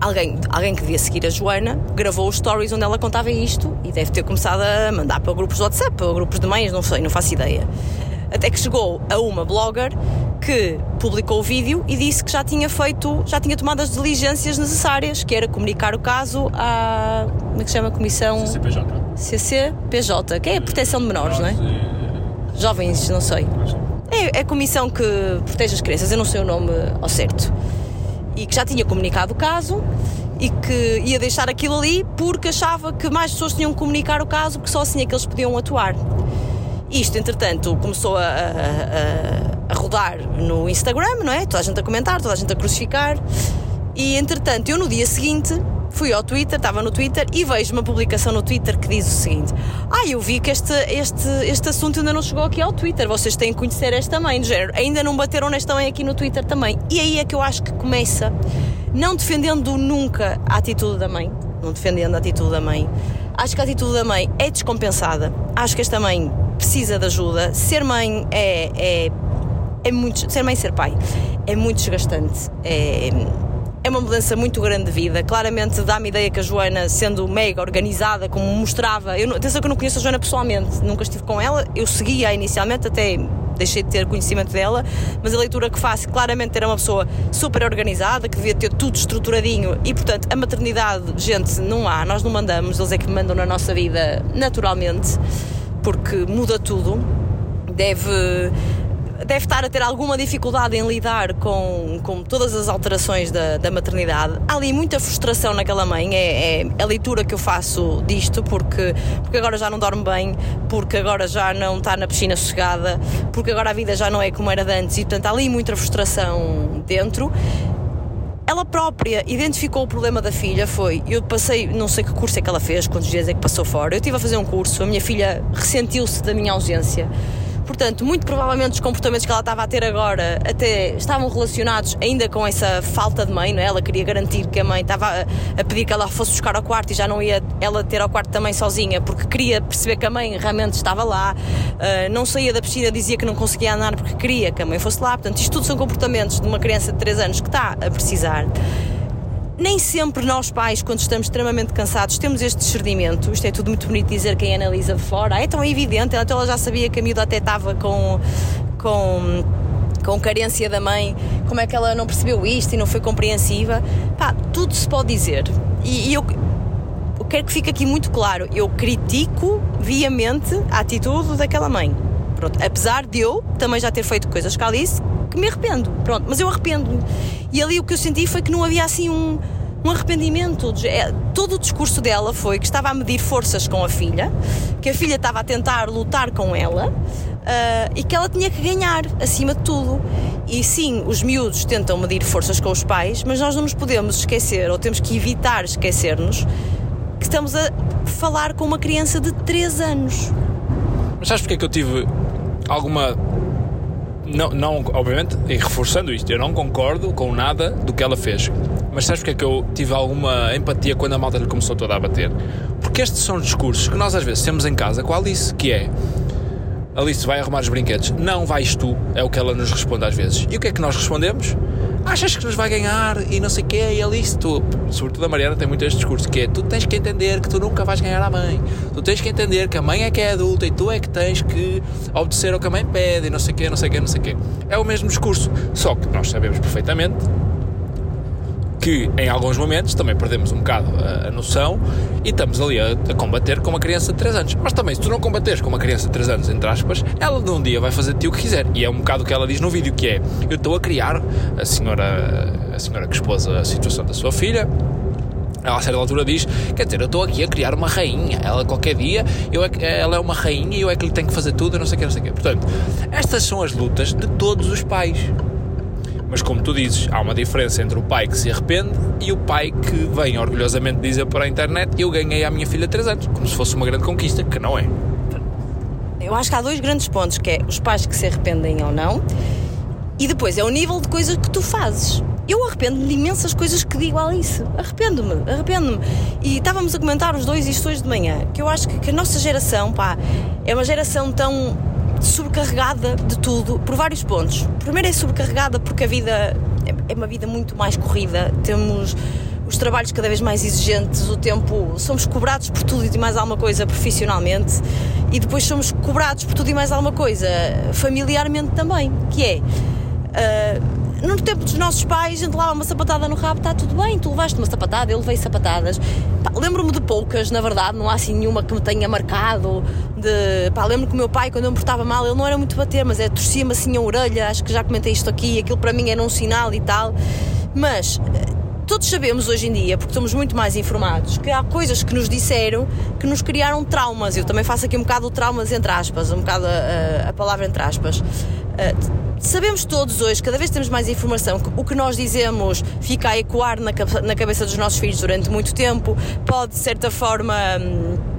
Speaker 1: alguém, alguém que devia seguir a Joana gravou os stories onde ela contava isto e deve ter começado a mandar para grupos de WhatsApp, para grupos de mães, não sei, não faço ideia. Até que chegou a uma blogger que publicou o vídeo e disse que já tinha feito, já tinha tomado as diligências necessárias, que era comunicar o caso à. Como é que se chama a comissão?
Speaker 2: CCPJ.
Speaker 1: CCPJ, que é a proteção de menores, não é? Jovens, não sei. É, é a comissão que protege as crianças, eu não sei o nome ao certo. E que já tinha comunicado o caso e que ia deixar aquilo ali porque achava que mais pessoas tinham que comunicar o caso porque só assim é que eles podiam atuar. Isto, entretanto, começou a, a, a, rodar no Instagram, não é? Toda a gente a comentar, toda a gente a crucificar. E, entretanto, eu no dia seguinte fui ao Twitter, estava no Twitter e vejo uma publicação no Twitter que diz o seguinte: Ah, eu vi que este, este, este assunto ainda não chegou aqui ao Twitter, vocês têm que conhecer esta mãe, do género, ainda não bateram nesta mãe aqui no Twitter também. E aí é que eu acho que começa, não defendendo nunca a atitude da mãe, não defendendo a atitude da mãe, acho que a atitude da mãe é descompensada, acho que esta mãe precisa de ajuda. Ser mãe é, é, é muito. Ser mãe e ser pai é muito desgastante. É, é uma mudança muito grande de vida. Claramente dá-me ideia que a Joana, sendo mega organizada, como mostrava. Eu, atenção que eu não conheço a Joana pessoalmente, nunca estive com ela. Eu seguia inicialmente, até deixei de ter conhecimento dela, mas a leitura que faço claramente era uma pessoa super organizada, que devia ter tudo estruturadinho e, portanto, a maternidade, gente, não há, nós não mandamos, eles é que mandam na nossa vida naturalmente porque muda tudo, deve deve estar a ter alguma dificuldade em lidar com, com todas as alterações da, da maternidade. Há ali muita frustração naquela mãe, é, é, a leitura que eu faço disto, porque, porque agora já não dorme bem, porque agora já não está na piscina sossegada, porque agora a vida já não é como era de antes, e portanto há ali muita frustração dentro ela própria identificou o problema da filha, foi, eu passei, não sei que curso é que ela fez, quantos dias é que passou fora, eu estive a fazer um curso, a minha filha ressentiu-se da minha ausência, Portanto, muito provavelmente os comportamentos que ela estava a ter agora até estavam relacionados ainda com essa falta de mãe, não é? Ela queria garantir que a mãe estava a, pedir que ela fosse buscar ao quarto e já não ia ela ter ao quarto também sozinha, porque queria perceber que a mãe realmente estava lá. Uh, não saía da piscina, dizia que não conseguia andar porque queria que a mãe fosse lá. Portanto, isto tudo são comportamentos de uma criança de 3 anos que está a precisar nem sempre nós pais, quando estamos extremamente cansados, temos este discernimento. Isto é tudo muito bonito dizer quem analisa fora. É tão evidente, então ela já sabia que a miúda até estava com, com, com carência da mãe, como é que ela não percebeu isto e não foi compreensiva. Pá, tudo se pode dizer. E, e eu, eu quero que fique aqui muito claro, eu critico viamente a atitude daquela mãe. Pronto, apesar de eu também já ter feito coisas que disse que me arrependo, pronto, mas eu arrependo-me. E ali o que eu senti foi que não havia assim um, um arrependimento. É, todo o discurso dela foi que estava a medir forças com a filha, que a filha estava a tentar lutar com ela uh, e que ela tinha que ganhar acima de tudo. E sim, os miúdos tentam medir forças com os pais, mas nós não nos podemos esquecer, ou temos que evitar esquecer-nos, que estamos a falar com uma criança de 3 anos.
Speaker 2: Mas sabes porque é que eu tive alguma não, não, obviamente, e reforçando isto, eu não concordo com nada do que ela fez. Mas sabes porque é que eu tive alguma empatia quando a malta lhe começou toda a bater? Porque estes são os discursos que nós às vezes temos em casa com a Alice, que é Alice vai arrumar os brinquedos. Não vais tu, é o que ela nos responde às vezes. E o que é que nós respondemos? Achas que nos vai ganhar e não sei o quê, e ali tu, sobretudo a Mariana tem muito este discurso que é, tu tens que entender que tu nunca vais ganhar a mãe, tu tens que entender que a mãe é que é adulta e tu é que tens que obedecer ao que a mãe pede e não sei o quê, não sei o quê, não sei o quê. É o mesmo discurso, só que nós sabemos perfeitamente que em alguns momentos também perdemos um bocado a, a noção e estamos ali a, a, combater com uma criança de 3 anos. Mas também, se tu não combateres com uma criança de 3 anos, entre aspas, ela de um dia vai fazer ti o que quiser. E é um bocado o que ela diz no vídeo, que é, eu estou a criar, a senhora, a senhora que expôs a situação da sua filha, ela a certa altura diz, quer dizer, eu estou aqui a criar uma rainha, ela qualquer dia, eu é, ela é uma rainha e eu é que lhe tenho que fazer tudo, não sei o que, não sei o que. Portanto, estas são as lutas de todos os pais. Mas como tu dizes, há uma diferença entre o pai que se arrepende e o pai que vem orgulhosamente dizer para a internet eu ganhei à minha filha 3 anos, como se fosse uma grande conquista, que não é.
Speaker 1: Eu acho que há dois grandes pontos, que é os pais que se arrependem ou não, e depois é o nível de coisas que tu fazes. Eu arrependo-me de imensas coisas que digo à Alice. Arrependo-me, arrependo-me. E estávamos a comentar os dois isto hoje de manhã, que eu acho que, que a nossa geração, pá, é uma geração tão sobrecarregada de tudo por vários pontos. Primeiro é sobrecarregada porque a vida é uma vida muito mais corrida. Temos os trabalhos cada vez mais exigentes, o tempo, somos cobrados por tudo e mais alguma coisa profissionalmente e depois somos cobrados por tudo e mais alguma coisa familiarmente também, que é. Uh, no tempo dos nossos pais, a gente levava uma sapatada no rabo, está tudo bem, tu levaste uma sapatada, eu levei sapatadas. Lembro-me de poucas, na verdade, não há assim nenhuma que me tenha marcado. De, lembro que o meu pai, quando eu me portava mal, ele não era muito bater, mas é torcia-me assim a orelha, acho que já comentei isto aqui, aquilo para mim era um sinal e tal. Mas todos sabemos hoje em dia, porque somos muito mais informados, que há coisas que nos disseram que nos criaram traumas. Eu também faço aqui um bocado o traumas entre aspas, um bocado a, a palavra entre aspas. Uh, Sabemos todos hoje, cada vez temos mais informação, que o que nós dizemos fica a ecoar na, na cabeça dos nossos filhos durante muito tempo, pode de certa forma. Hum,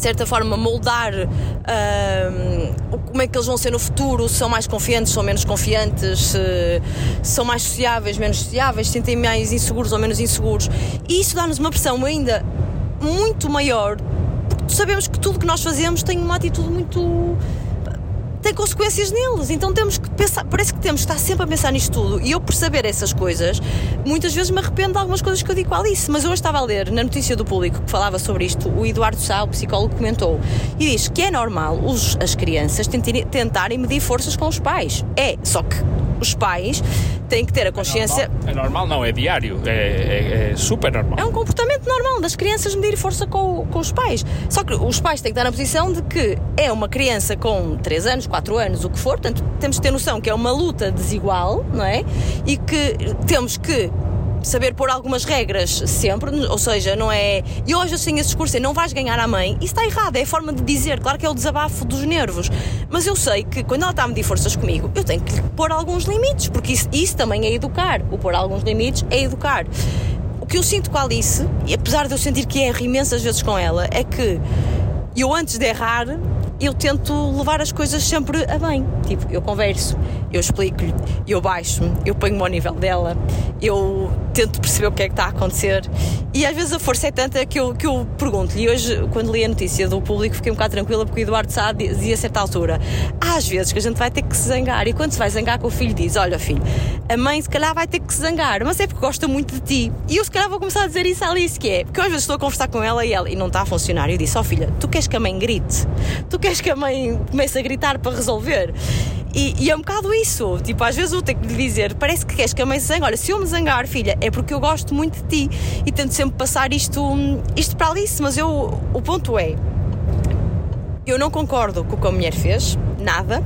Speaker 1: de certa forma moldar hum, como é que eles vão ser no futuro, se são mais confiantes, são menos confiantes, se são mais sociáveis, menos sociáveis, se sentem mais inseguros ou menos inseguros. E isso dá-nos uma pressão ainda muito maior, porque sabemos que tudo que nós fazemos tem uma atitude muito tem consequências neles. Então temos que pensar, parece que temos que estar sempre a pensar nisto tudo. E eu, por saber essas coisas, muitas vezes me arrependo de algumas coisas que eu digo à Alice. Mas hoje estava a ler na notícia do público que falava sobre isto, o Eduardo Sá, o psicólogo, comentou e diz que é normal os, as crianças tentarem medir forças com os pais. É, só que os pais têm que ter a consciência.
Speaker 2: É normal, é normal não, é diário, é, é, é, super normal.
Speaker 1: É um comportamento normal das crianças medir força com, com os pais. Só que os pais têm que estar na posição de que é uma criança com 3 anos, 4 anos, o que for, portanto temos que ter noção que é uma luta desigual, não é? E que temos que saber pôr algumas regras sempre, ou seja, não é. E hoje assim esse discurso é não vais ganhar à mãe, isso está errado, é a forma de dizer, claro que é o desabafo dos nervos, mas eu sei que quando ela está a medir forças comigo, eu tenho que pôr alguns limites, porque isso, isso também é educar, o pôr alguns limites é educar. O que eu sinto com a Alice, e apesar de eu sentir que erro imensas vezes com ela, é que eu antes de errar, eu tento levar as coisas sempre a bem. Tipo, eu converso, eu explico-lhe, eu baixo-me, eu ponho-me ao nível dela, eu tento perceber o que é que está a acontecer e às vezes a força é tanta que eu, que eu pergunto-lhe. E hoje, quando li a notícia do público, fiquei um bocado tranquila porque o Eduardo Sá dizia a certa altura: há às vezes que a gente vai ter que se zangar e quando se vai zangar com o filho, diz: Olha, filho, a mãe se calhar vai ter que se zangar, mas é porque gosta muito de ti. E eu se calhar vou começar a dizer isso à Alice, que é porque eu às vezes estou a conversar com ela e ela e não está a funcionar. E eu disse: Ó oh, filha, tu queres que a mãe grite? Tu queres que a mãe comece a gritar para resolver? E, e, é um bocado isso. Tipo, às vezes eu tenho que lhe dizer: parece que queres que a mãe se zangue. Olha, se eu me zangar, filha, é porque eu gosto muito de ti e tento sempre passar isto, isto para Alice. Mas eu, o ponto é: eu não concordo com o que a mulher fez, nada.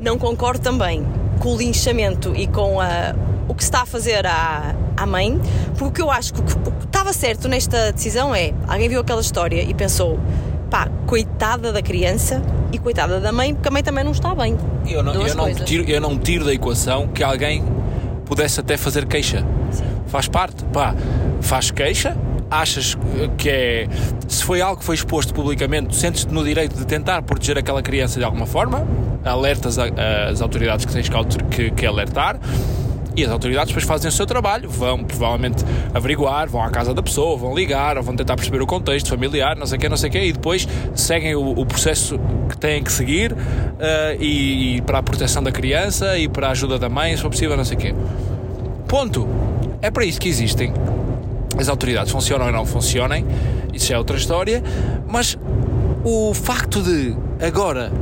Speaker 1: Não concordo também com o linchamento e com a, o que se está a fazer à, à mãe, porque o que eu acho que que estava certo nesta decisão é: alguém viu aquela história e pensou pá, coitada da criança e coitada da mãe, porque a mãe também não está bem.
Speaker 2: Eu não, eu não, tiro, eu não tiro da equação que alguém pudesse até fazer queixa. Sim. Faz parte, pá, faz queixa, achas que é. Se foi algo que foi exposto publicamente, sentes-te no direito de tentar proteger aquela criança de alguma forma, alertas as autoridades que tens que, que alertar e as autoridades depois fazem o seu trabalho, vão provavelmente averiguar, vão à casa da pessoa, vão ligar, ou vão tentar perceber o contexto familiar, não sei o quê, não sei o quê, e depois seguem o, o processo que têm que seguir uh, e, e, para a proteção da criança e para a ajuda da mãe, se for possível, não sei o quê. Ponto. É para isso que existem. As autoridades funcionam ou não funcionem, isso é outra história, mas o facto de agora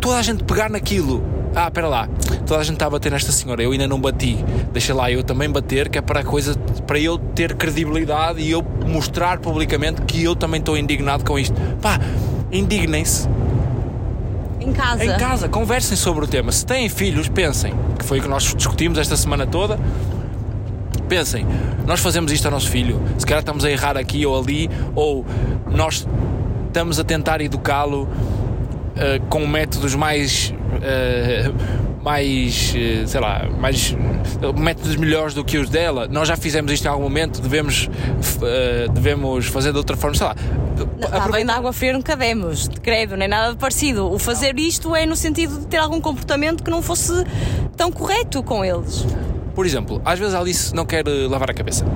Speaker 2: toda a gente pegar naquilo ah, espera lá, toda a gente está a bater nesta senhora, eu ainda não bati, deixa lá eu também bater, que é para a coisa, para eu ter credibilidade e eu mostrar publicamente que eu também estou indignado com isto. Pá, indignem-se.
Speaker 1: Em casa.
Speaker 2: Em casa, conversem sobre o tema. Se têm filhos, pensem, que foi o que nós discutimos esta semana toda. Pensem, nós fazemos isto ao nosso filho, se calhar estamos a errar aqui ou ali, ou nós estamos a tentar educá-lo uh, com métodos mais. Uh, mais, uh, sei lá, mais métodos melhores do que os dela. Nós já fizemos isto em algum momento, devemos, devemos fazer de outra forma, sei lá.
Speaker 1: Não, bem da água fria nunca demos, credo, nem nada parecido. O fazer isto é no sentido de ter algum comportamento que não fosse tão correto com eles.
Speaker 2: Por exemplo, às vezes a Alice não quer lavar a cabeça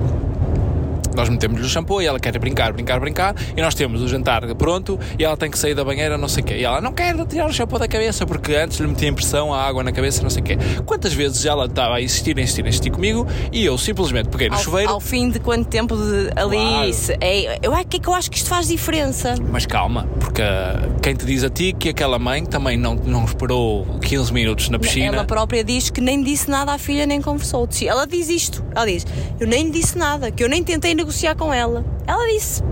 Speaker 2: nós metemos-lhe o shampoo e ela quer brincar, brincar, brincar, e nós temos o jantar pronto e ela tem que sair da banheira, não sei o quê. E ela não quer tirar o shampoo da cabeça porque antes lhe metia impressão a água na cabeça, não sei o quê. Quantas vezes ela estava a insistir, a insistir, a insistir comigo e eu simplesmente peguei no
Speaker 1: ao,
Speaker 2: chuveiro.
Speaker 1: Ao fim de quanto tempo de Alice? Claro. É, eu, é que eu acho que isto faz diferença.
Speaker 2: Mas calma, porque quem te diz a ti que aquela mãe também não, não esperou 15 minutos na piscina.
Speaker 1: Ela própria diz que nem disse nada à filha nem conversou. Ela diz isto. Ela diz: Eu nem lhe disse nada, que eu nem tentei negociar com ela. Ela disse.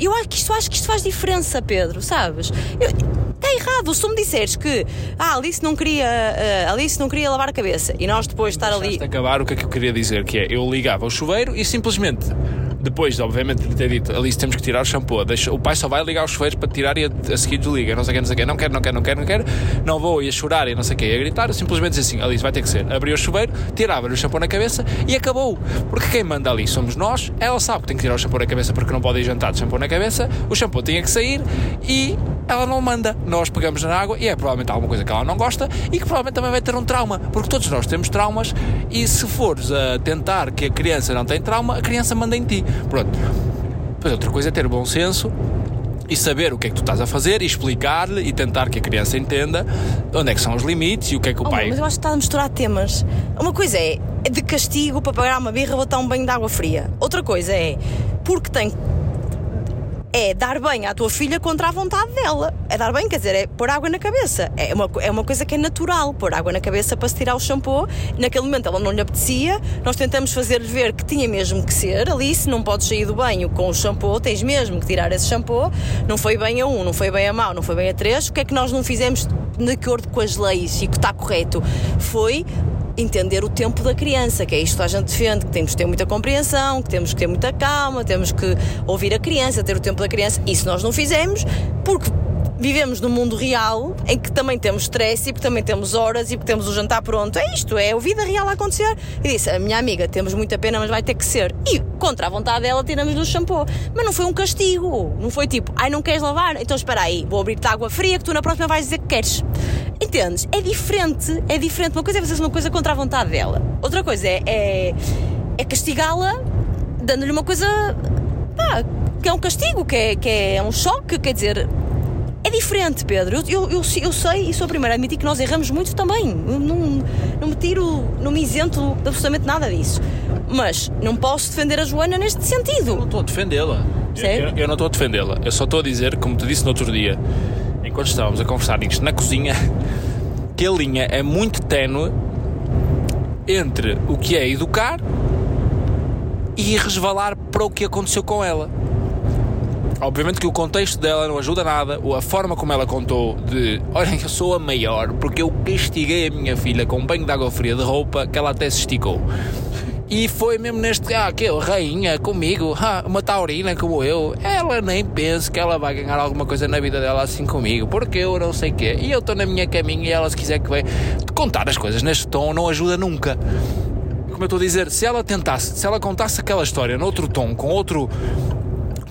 Speaker 1: Eu acho que isto, acho que isto faz diferença, Pedro, sabes? Está errado. Se tu me disseres que ah, Alice não queria uh, Alice não queria lavar a cabeça e nós depois de estar ali.
Speaker 2: acabar o que é que eu queria dizer, que é eu ligava o chuveiro e simplesmente depois, obviamente, de ter dito Alice, temos que tirar o shampoo, deixa, o pai só vai ligar os chuveiros para tirar e a, a seguir desliga, não sei o que, não sei o que, não quero, não quero, não quero, não quero, não vou, ia chorar e não sei o que, ia gritar, simplesmente disse assim: Alice, vai ter que ser. Abriu o chuveiro, tirava-lhe o shampoo na cabeça e acabou. Porque quem manda ali somos nós, ela sabe que tem que tirar o shampoo na cabeça porque não pode ir jantar de shampoo na cabeça, o shampoo tinha que sair e ela não manda. Nós pegamos na água e é provavelmente alguma coisa que ela não gosta e que provavelmente também vai ter um trauma, porque todos nós temos traumas e se fores a tentar que a criança não tem trauma, a criança manda em ti. Pronto. Depois outra coisa é ter bom senso e saber o que é que tu estás a fazer e explicar-lhe e tentar que a criança entenda onde é que são os limites e o que é que o
Speaker 1: oh,
Speaker 2: pai.
Speaker 1: Mas eu acho que está a misturar temas. Uma coisa é de castigo para pagar uma birra botar um banho de água fria. Outra coisa é porque tem é dar bem à tua filha contra a vontade dela. É dar bem, quer dizer, é pôr água na cabeça. É uma, é uma coisa que é natural, pôr água na cabeça para se tirar o shampoo. Naquele momento ela não lhe apetecia, nós tentamos fazer-lhe ver que tinha mesmo que ser. Alice, não podes sair do banho com o shampoo, tens mesmo que tirar esse shampoo. Não foi bem a um, não foi bem a mau, não foi bem a três. O que é que nós não fizemos de acordo com as leis e que está correto? Foi entender o tempo da criança, que é isto que a gente defende, que temos que ter muita compreensão, que temos que ter muita calma, temos que ouvir a criança, ter o tempo da criança. Isso nós não fizemos, porque vivemos num mundo real em que também temos stress e que também temos horas e que temos o jantar pronto. É isto, é a vida real a acontecer. E disse: a minha amiga, temos muita pena, mas vai ter que ser. E contra a vontade dela, tiramos-lhe o shampoo. Mas não foi um castigo. Não foi tipo, ai, não queres lavar? Então espera aí, vou abrir-te água fria que tu na próxima vais dizer que queres. Entendes? É diferente. É diferente. Uma coisa é fazer uma coisa contra a vontade dela. Outra coisa é, é, é castigá-la dando-lhe uma coisa. pá, que é um castigo, que é, que é um choque, quer dizer é diferente, Pedro. Eu, eu, eu, sei e sou a primeira a admitir que nós erramos muito também. Eu não, não me tiro, não me isento de absolutamente nada disso. Mas não posso defender a Joana neste sentido. Eu
Speaker 2: não estou a defendê-la. Eu, eu, não estou a defendê-la. Eu só estou a dizer, como te disse no outro dia, enquanto estávamos a conversar isto na cozinha, que a linha é muito ténue entre o que é educar e resvalar para o que aconteceu com ela. Obviamente que o contexto dela não ajuda nada, a forma como ela contou de olhem, eu sou a maior porque eu castiguei a minha filha com um banho de água fria de roupa que ela até se esticou. E foi mesmo neste, ah, que eu, rainha, comigo, ah, uma taurina como eu, ela nem pensa que ela vai ganhar alguma coisa na vida dela assim comigo, porque eu não sei o quê. E eu estou na minha caminha e ela, se quiser que venha, contar as coisas neste tom não ajuda nunca. Como eu estou a dizer, se ela tentasse, se ela contasse aquela história noutro tom, com outro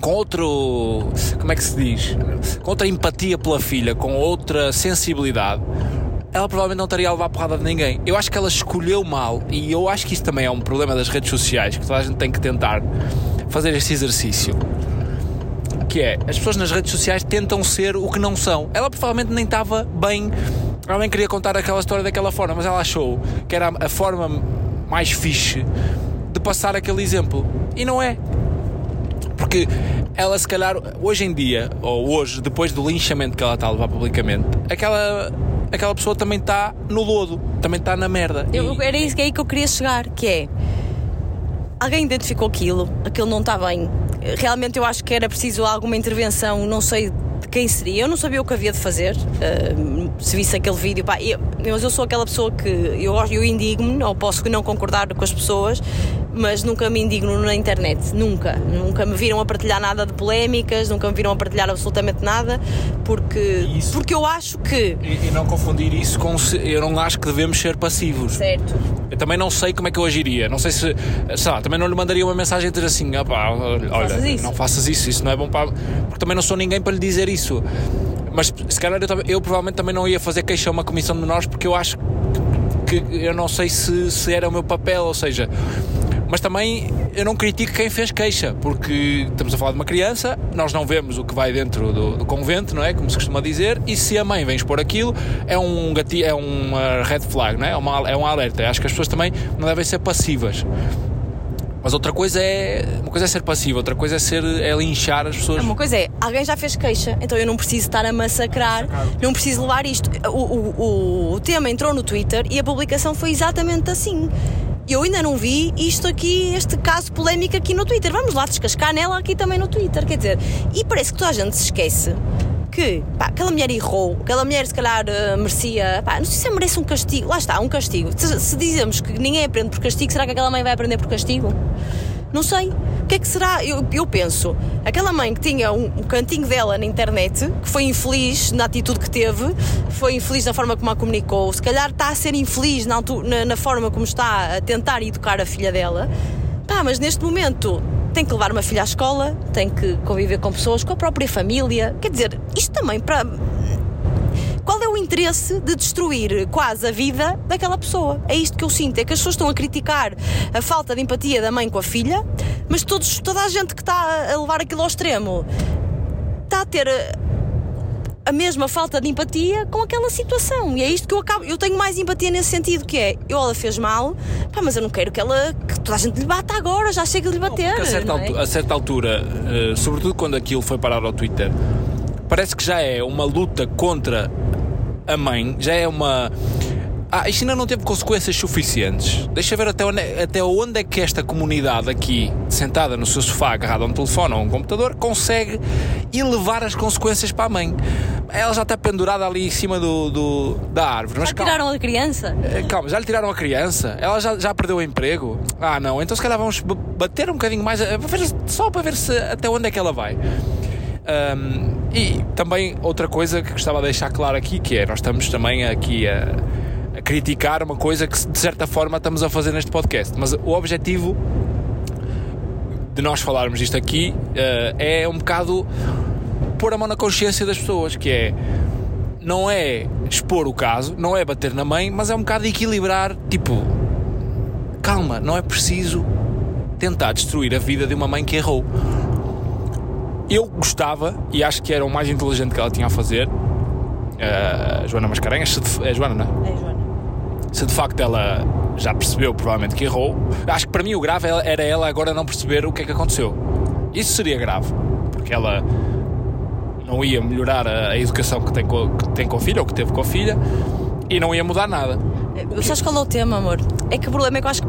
Speaker 2: com outro. Como é que se diz? Com outra empatia pela filha, com outra sensibilidade, ela provavelmente não estaria a levar a porrada de ninguém. Eu acho que ela escolheu mal e eu acho que isso também é um problema das redes sociais que toda a gente tem que tentar fazer este exercício. Que é, as pessoas nas redes sociais tentam ser o que não são. Ela provavelmente nem estava bem. Ela nem queria contar aquela história daquela forma, mas ela achou que era a forma mais fixe de passar aquele exemplo. E não é. Porque ela, se calhar, hoje em dia, ou hoje, depois do linchamento que ela está a levar publicamente, aquela, aquela pessoa também está no lodo, também está na merda.
Speaker 1: Eu. Era isso que é aí que eu queria chegar, que é alguém identificou aquilo, aquilo não está bem. Realmente eu acho que era preciso alguma intervenção, não sei de quem seria. Eu não sabia o que havia de fazer. Uh, se visse aquele vídeo, pá, eu, mas eu sou aquela pessoa que eu, eu indigno-me, ou posso não concordar com as pessoas, mas nunca me indigno na internet, nunca. Nunca me viram a partilhar nada de polémicas, nunca me viram a partilhar absolutamente nada, porque, isso. porque eu acho que.
Speaker 2: E, e, não confundir isso com. Eu não acho que devemos ser passivos.
Speaker 1: Certo.
Speaker 2: Eu também não sei como é que eu agiria. Não sei se. Sei lá, também não lhe mandaria uma mensagem a dizer assim: ah, pá, olha, faças não faças isso, isso não é bom para. Porque também não sou ninguém para lhe dizer isso. Mas se calhar eu, eu provavelmente também não ia fazer queixa a uma comissão de menores porque eu acho que eu não sei se, se era o meu papel, ou seja, Mas também eu não critico quem fez queixa, porque estamos a falar de uma criança, nós não vemos o que vai dentro do, do convento, não é? Como se costuma dizer, e se a mãe vem expor aquilo, é um gatilho, é uma red flag, não é? É, uma, é um alerta. Acho que as pessoas também não devem ser passivas. Mas outra coisa é uma coisa é ser passivo, outra coisa é ser é linchar as pessoas.
Speaker 1: Uma coisa é, alguém já fez queixa, então eu não preciso estar a massacrar, não preciso levar isto. O, o, o, o tema entrou no Twitter e a publicação foi exatamente assim. Eu ainda não vi isto aqui, este caso polémico aqui no Twitter. Vamos lá descascar nela aqui também no Twitter, quer dizer. E parece que toda a gente se esquece que pá, aquela mulher errou, aquela mulher se calhar uh, merecia, pá, não sei se merece um castigo, lá está, um castigo. Se, se, dizemos que ninguém aprende por castigo, será que aquela mãe vai aprender por castigo? Não sei. O que é que será? Eu, eu penso, aquela mãe que tinha um, um, cantinho dela na internet, que foi infeliz na atitude que teve, foi infeliz na forma como a comunicou, se calhar está a ser infeliz na, na, na forma como está a tentar educar a filha dela. Pá, mas neste momento tem que levar uma filha à escola, tem que conviver com pessoas, com a própria família. Quer dizer, isto também para. Qual é o interesse de destruir quase a vida daquela pessoa? É isto que eu sinto, é que as pessoas estão a criticar a falta de empatia da mãe com a filha, mas todos, toda a gente que está a levar aquilo ao extremo está a ter a mesma falta de empatia com aquela situação. E é isto que eu acabo. Eu tenho mais empatia nesse sentido, que é eu ela fez mal, pá, mas eu não quero que ela. que toda a gente lhe bata agora, já chega de lhe bater.
Speaker 2: Não, a, certa
Speaker 1: é?
Speaker 2: altura, a certa altura, uh, sobretudo quando aquilo foi parar ao Twitter, parece que já é uma luta contra a mãe, já é uma ah, isto ainda não teve consequências suficientes. Deixa ver até onde, até onde é que esta comunidade aqui, sentada no seu sofá, agarrada a um telefone ou a um computador, consegue elevar as consequências para a mãe. Ela já está pendurada ali em cima do, do da árvore.
Speaker 1: Mas já calma. tiraram a criança?
Speaker 2: Eh, calma, já lhe tiraram a criança? Ela já, já perdeu o emprego? Ah, não. Então se calhar vamos bater um bocadinho mais, só para ver se, até onde é que ela vai. Um, e também outra coisa que gostava de deixar claro aqui, que é, nós estamos também aqui a a criticar uma coisa que de certa forma estamos a fazer neste podcast. Mas o objetivo de nós falarmos isto aqui uh, é um bocado pôr a mão na consciência das pessoas, que é não é expor o caso, não é bater na mãe, mas é um bocado equilibrar, tipo, calma, não é preciso tentar destruir a vida de uma mãe que errou. Eu gostava, e acho que era o mais inteligente que ela tinha a fazer, uh, Joana Mascarenhas, é Joana, não
Speaker 1: é? É Joana
Speaker 2: se de facto ela já percebeu provavelmente que errou, acho que para mim o grave era ela agora não perceber o que é que aconteceu. Isso seria grave, porque ela não ia melhorar a, a educação que tem, com, que tem com a filha ou que teve com a filha e não ia mudar nada.
Speaker 1: Sabes qual é o tema, amor? É que o problema é que eu acho que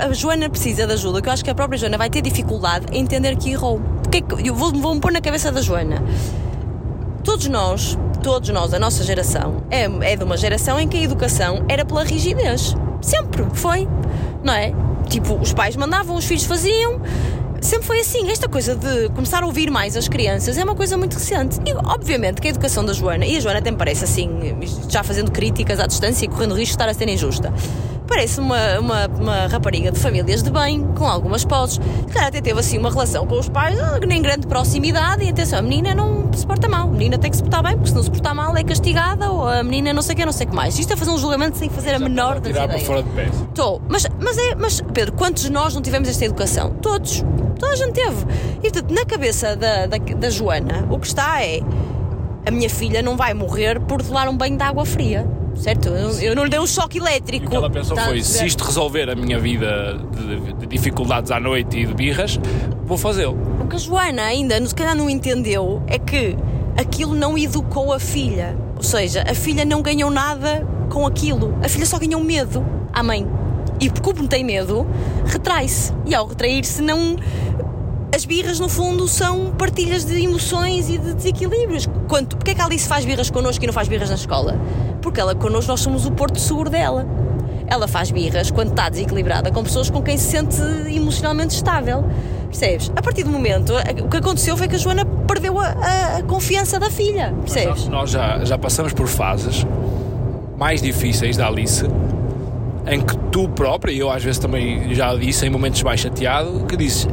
Speaker 1: a Joana precisa de ajuda, que eu acho que a própria Joana vai ter dificuldade em entender que errou. Porque é eu vou-me vou pôr na cabeça da Joana. Todos nós todos nós, a nossa geração, é, é de uma geração em que a educação era pela rigidez. Sempre foi, não é? Tipo, os pais mandavam, os filhos faziam. Sempre foi assim. Esta coisa de começar a ouvir mais as crianças é uma coisa muito recente. E, obviamente, que a educação da Joana, e a Joana até me parece assim, já fazendo críticas à distância e correndo risco de estar a ser injusta parece uma, uma, uma, rapariga de famílias de bem, com algumas posses. Se até teve assim uma relação com os pais, ah, nem grande proximidade. E atenção, a menina não se porta mal. A menina tem que se portar bem, porque se não se portar mal é castigada, ou a menina não sei o que, não sei o que mais. Isto é fazer um julgamento sem fazer Já a menor das
Speaker 2: tirar para fora de pé.
Speaker 1: Estou. Mas, mas, é, mas, Pedro, quantos de nós não tivemos esta educação? Todos. Toda a gente teve. E portanto, na cabeça da, da, da Joana, o que está é a minha filha não vai morrer por tomar um banho de água fria certo? Eu, eu, não lhe dei um choque elétrico. O
Speaker 2: que ela pensou tá foi: se isto resolver a minha vida de, de dificuldades à noite e de birras, vou fazê-lo.
Speaker 1: O que a Joana ainda, se calhar, não entendeu é que aquilo não educou a filha. Ou seja, a filha não ganhou nada com aquilo. A filha só ganhou medo à mãe. E porque como tem medo, retrai-se. E ao retrair-se, não as birras, no fundo, são partilhas de emoções e de desequilíbrios. Quanto, porque é que a Alice faz birras connosco e não faz birras na escola? Porque ela connosco, nós somos o porto seguro dela. Ela faz birras quando está desequilibrada com pessoas com quem se sente emocionalmente estável. Percebes? A partir do momento, o que aconteceu foi que a Joana perdeu a, a confiança da filha. Percebes?
Speaker 2: Nós, nós já, já passamos por fases mais difíceis da Alice em que tu própria, e eu às vezes também já disse em momentos mais chateado, que disse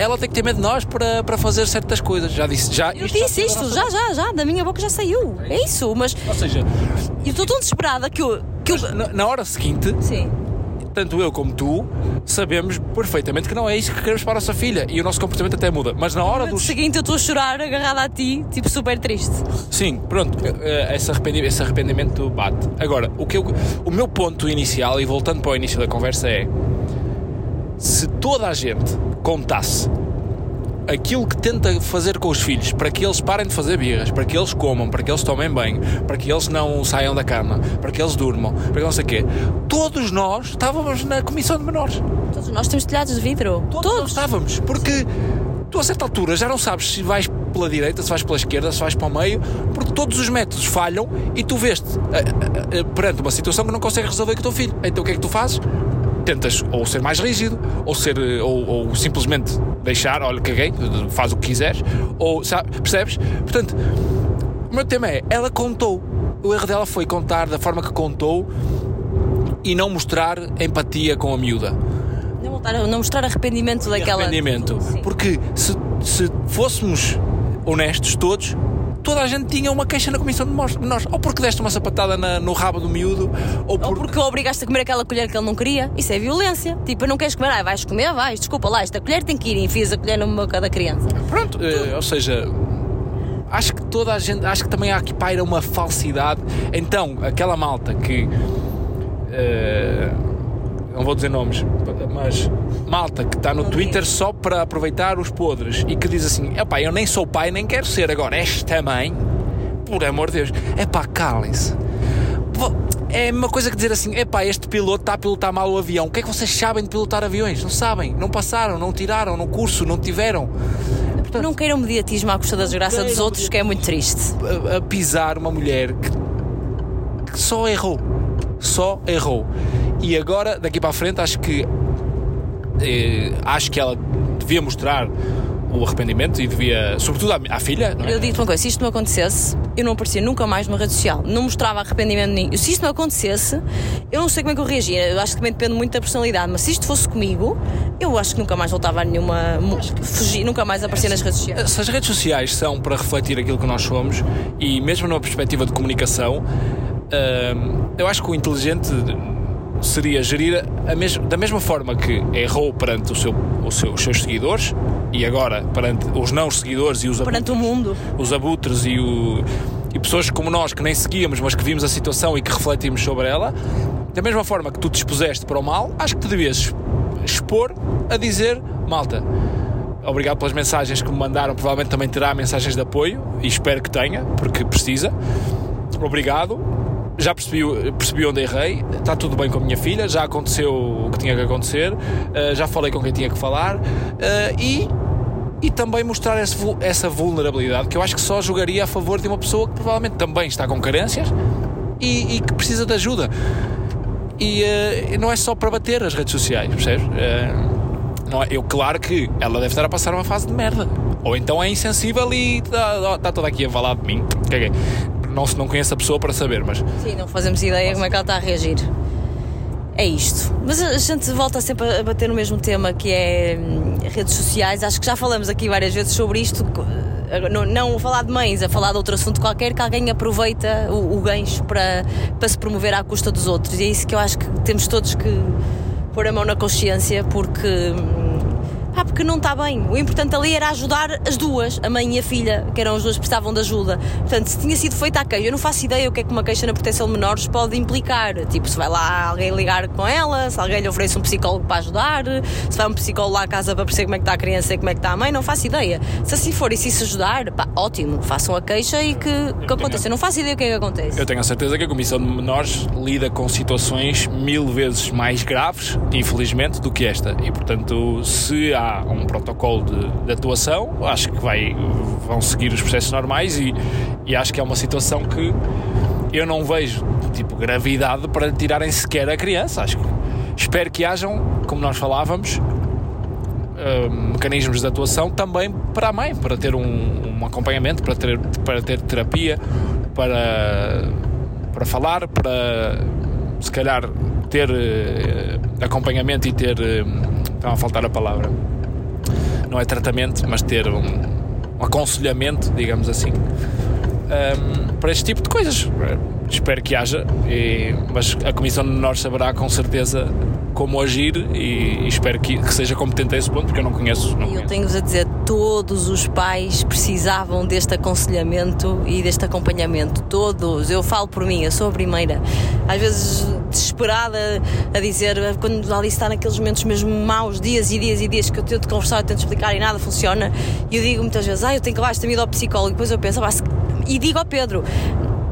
Speaker 2: ela tem que ter medo de nós para, para fazer certas coisas. Já disse, já.
Speaker 1: Eu disse isto, já, já, já, da minha boca já saiu. É isso, mas.
Speaker 2: Ou seja,
Speaker 1: eu estou tão desesperada que eu. Que eu...
Speaker 2: Na, na, hora seguinte.
Speaker 1: Sim.
Speaker 2: tanto eu como tu sabemos perfeitamente que não é isso que queremos para a nossa filha e o nosso comportamento até muda. Mas na hora
Speaker 1: No
Speaker 2: dos.
Speaker 1: seguinte eu estou a chorar agarrada a ti, tipo super triste.
Speaker 2: Sim, pronto, eh, esse arrependimento, esse arrependimento bate. Agora, o, que eu, o meu ponto inicial, e voltando para o início da conversa, é se toda a gente contasse aquilo que tenta fazer com os filhos para que eles parem de fazer birras, para que eles comam, para que eles tomem banho, para que eles não saiam da cama, para que eles durmam, para que não sei o quê, todos nós estávamos na comissão de menores.
Speaker 1: Todos nós temos telhados de vidro.
Speaker 2: Todos, nós estávamos, porque tu a certa altura já não sabes se vais pela direita, se vais pela esquerda, se vais para o meio, porque todos os métodos falham e tu veste eh, eh, perante uma situação que não consegues resolver com o teu filho. Então o que é que tu fazes? Tentas ou ser mais rígido, ou, ser, eh, ou, ou simplesmente deixar, olha, caguei, faz o que quiseres, ou sabe, percebes? Portanto, o meu tema é, ela contou. O erro dela foi contar da forma que contou e não mostrar empatia com a miúda
Speaker 1: Não, a- não mostrar arrependimento daquela.
Speaker 2: arrependimento.
Speaker 1: Sim.
Speaker 2: Porque se, se fôssemos honestos todos, toda a gente tinha uma queixa na comissão de menores. menores. Ou porque deste uma sapatada na- no rabo do miúdo, ou,
Speaker 1: Ou
Speaker 2: por-
Speaker 1: porque o obrigaste a comer aquela colher que ele não queria. Isso é violência. Tipo, não queres comer? Ah, vais comer? Vais. Desculpa lá, esta colher tem que ir e enfias a colher no boca da criança.
Speaker 2: Pronto, eh, ou seja. Acho que toda a gente, acho que também há aqui paira uma falsidade. Então, aquela malta que eh, não vou dizer nomes, mas malta que está no Twitter só para aproveitar os podres e que diz assim: epá, eu nem sou pai, nem quero ser agora, esta mãe, por amor de Deus, epá, calem-se. Vo- É uma coisa que dizer assim: epá, este piloto está a pilotar mal o avião. O que é que vocês sabem de pilotar aviões? Não sabem, não passaram, não tiraram no curso, não tiveram. Portanto,
Speaker 1: Não queiram mediatismo à custa da desgraça dos outros, que é muito triste.
Speaker 2: a, a pisar uma mulher que, que só errou. Só errou. E agora, daqui para a frente, acho que eh, acho que ela devia mostrar o arrependimento e devia, sobretudo à, à filha, não é?
Speaker 1: Eu digo-te uma coisa: se isto não acontecesse, eu não aparecia nunca mais numa rede social. Não mostrava arrependimento nenhum. Se isto não acontecesse, eu não sei como é que eu reagia. Eu acho que também depende muito da personalidade. Mas se isto fosse comigo, eu acho que nunca mais voltava a nenhuma. Fugir, nunca mais aparecer nas redes sociais.
Speaker 2: Se as redes sociais são para refletir aquilo que nós somos e mesmo numa perspectiva de comunicação, hum, eu acho que o inteligente seria gerir mes da mesma forma que errou perante o seu, o seu- os seus seguidores e agora perante os não seguidores e os
Speaker 1: Perante o mundo.
Speaker 2: os abutres e, o- e pessoas como nós que nem seguíamos, mas que vimos a situação e que refletimos sobre ela, da mesma forma que tu te expuseste para o mal, acho que te devias expor a dizer, malta, obrigado pelas mensagens que me mandaram, provavelmente também terá mensagens de apoio e espero que tenha, porque precisa. Obrigado. Já percebi, percebi onde errei, está tudo bem com a minha filha, já aconteceu o que tinha que acontecer, eh, já falei com quem tinha que falar eh, e e também mostrar essa vulnerabilidade que eu acho que só jogaria a favor de uma pessoa que provavelmente também está com carências e, e que precisa de ajuda. E eh, não é só para bater as redes sociais, percebes? Não é, eu, claro que ela deve estar a passar uma fase de merda. Ou então é insensível e está, está toda aqui a falar de mim. Não, não conheço a pessoa para saber, mas
Speaker 1: Sim, não fazemos ideia como é que ela está a reagir. É isto. Mas a gente volta sempre a bater no mesmo tema que é hum, redes sociais. Acho que já falamos aqui várias vezes sobre isto. Não, não falar de mães, a falar de outro assunto qualquer que alguém aproveita o, o gancho para, para se promover à custa dos outros. E é isso que eu acho que temos todos que pôr a mão na consciência porque. Pá, porque não está bem. O importante ali era ajudar as duas, a mãe e a filha, que eram as duas que precisavam de ajuda. Portanto, se tinha sido feita a queixa, eu não faço ideia o que é que uma queixa na proteção de menores pode implicar. Tipo, se vai lá alguém ligar com ela, se alguém lhe oferece um psicólogo para ajudar, se vai um psicólogo lá à casa para perceber como é que está a criança e como é que está a mãe, não faço ideia. Se assim for e se isso ajudar, pá, ótimo, façam a queixa e que, que aconteça. Eu não faço ideia o que é que acontece.
Speaker 2: Eu tenho a certeza que a Comissão de Menores lida com situações mil vezes mais graves, infelizmente, do que esta. E, portanto, se há um protocolo de, de atuação, acho que vai, vão seguir os processos normais e, e acho que é uma situação que eu não vejo, tipo, gravidade para tirarem sequer a criança. Acho que espero que hajam, como nós falávamos, eh, mecanismos de atuação também para a mãe, para ter um, um acompanhamento, para ter, para ter terapia, para, para falar, para se calhar ter eh, acompanhamento e ter. eh, Está a faltar a palavra. Não é tratamento, mas ter um, um aconselhamento, digamos assim, ehm, para este tipo de coisas. Espero que haja, e- mas a Comissão de Menores saberá com certeza como agir e, e espero que, que, seja competente a esse ponto, porque eu não conheço. Não
Speaker 1: eu tenho-vos a dizer, todos os pais precisavam deste aconselhamento e deste acompanhamento. Todos. Eu falo por mim, eu sou a primeira. Às vezes desesperada a dizer, quando ali está naqueles momentos mesmo maus, dias e dias e dias que eu tento conversar, eu tento explicar e nada funciona, e eu digo muitas vezes, ah, eu tenho que levar esta vida ao psicólogo, e depois eu penso, ah, e digo ao Pedro,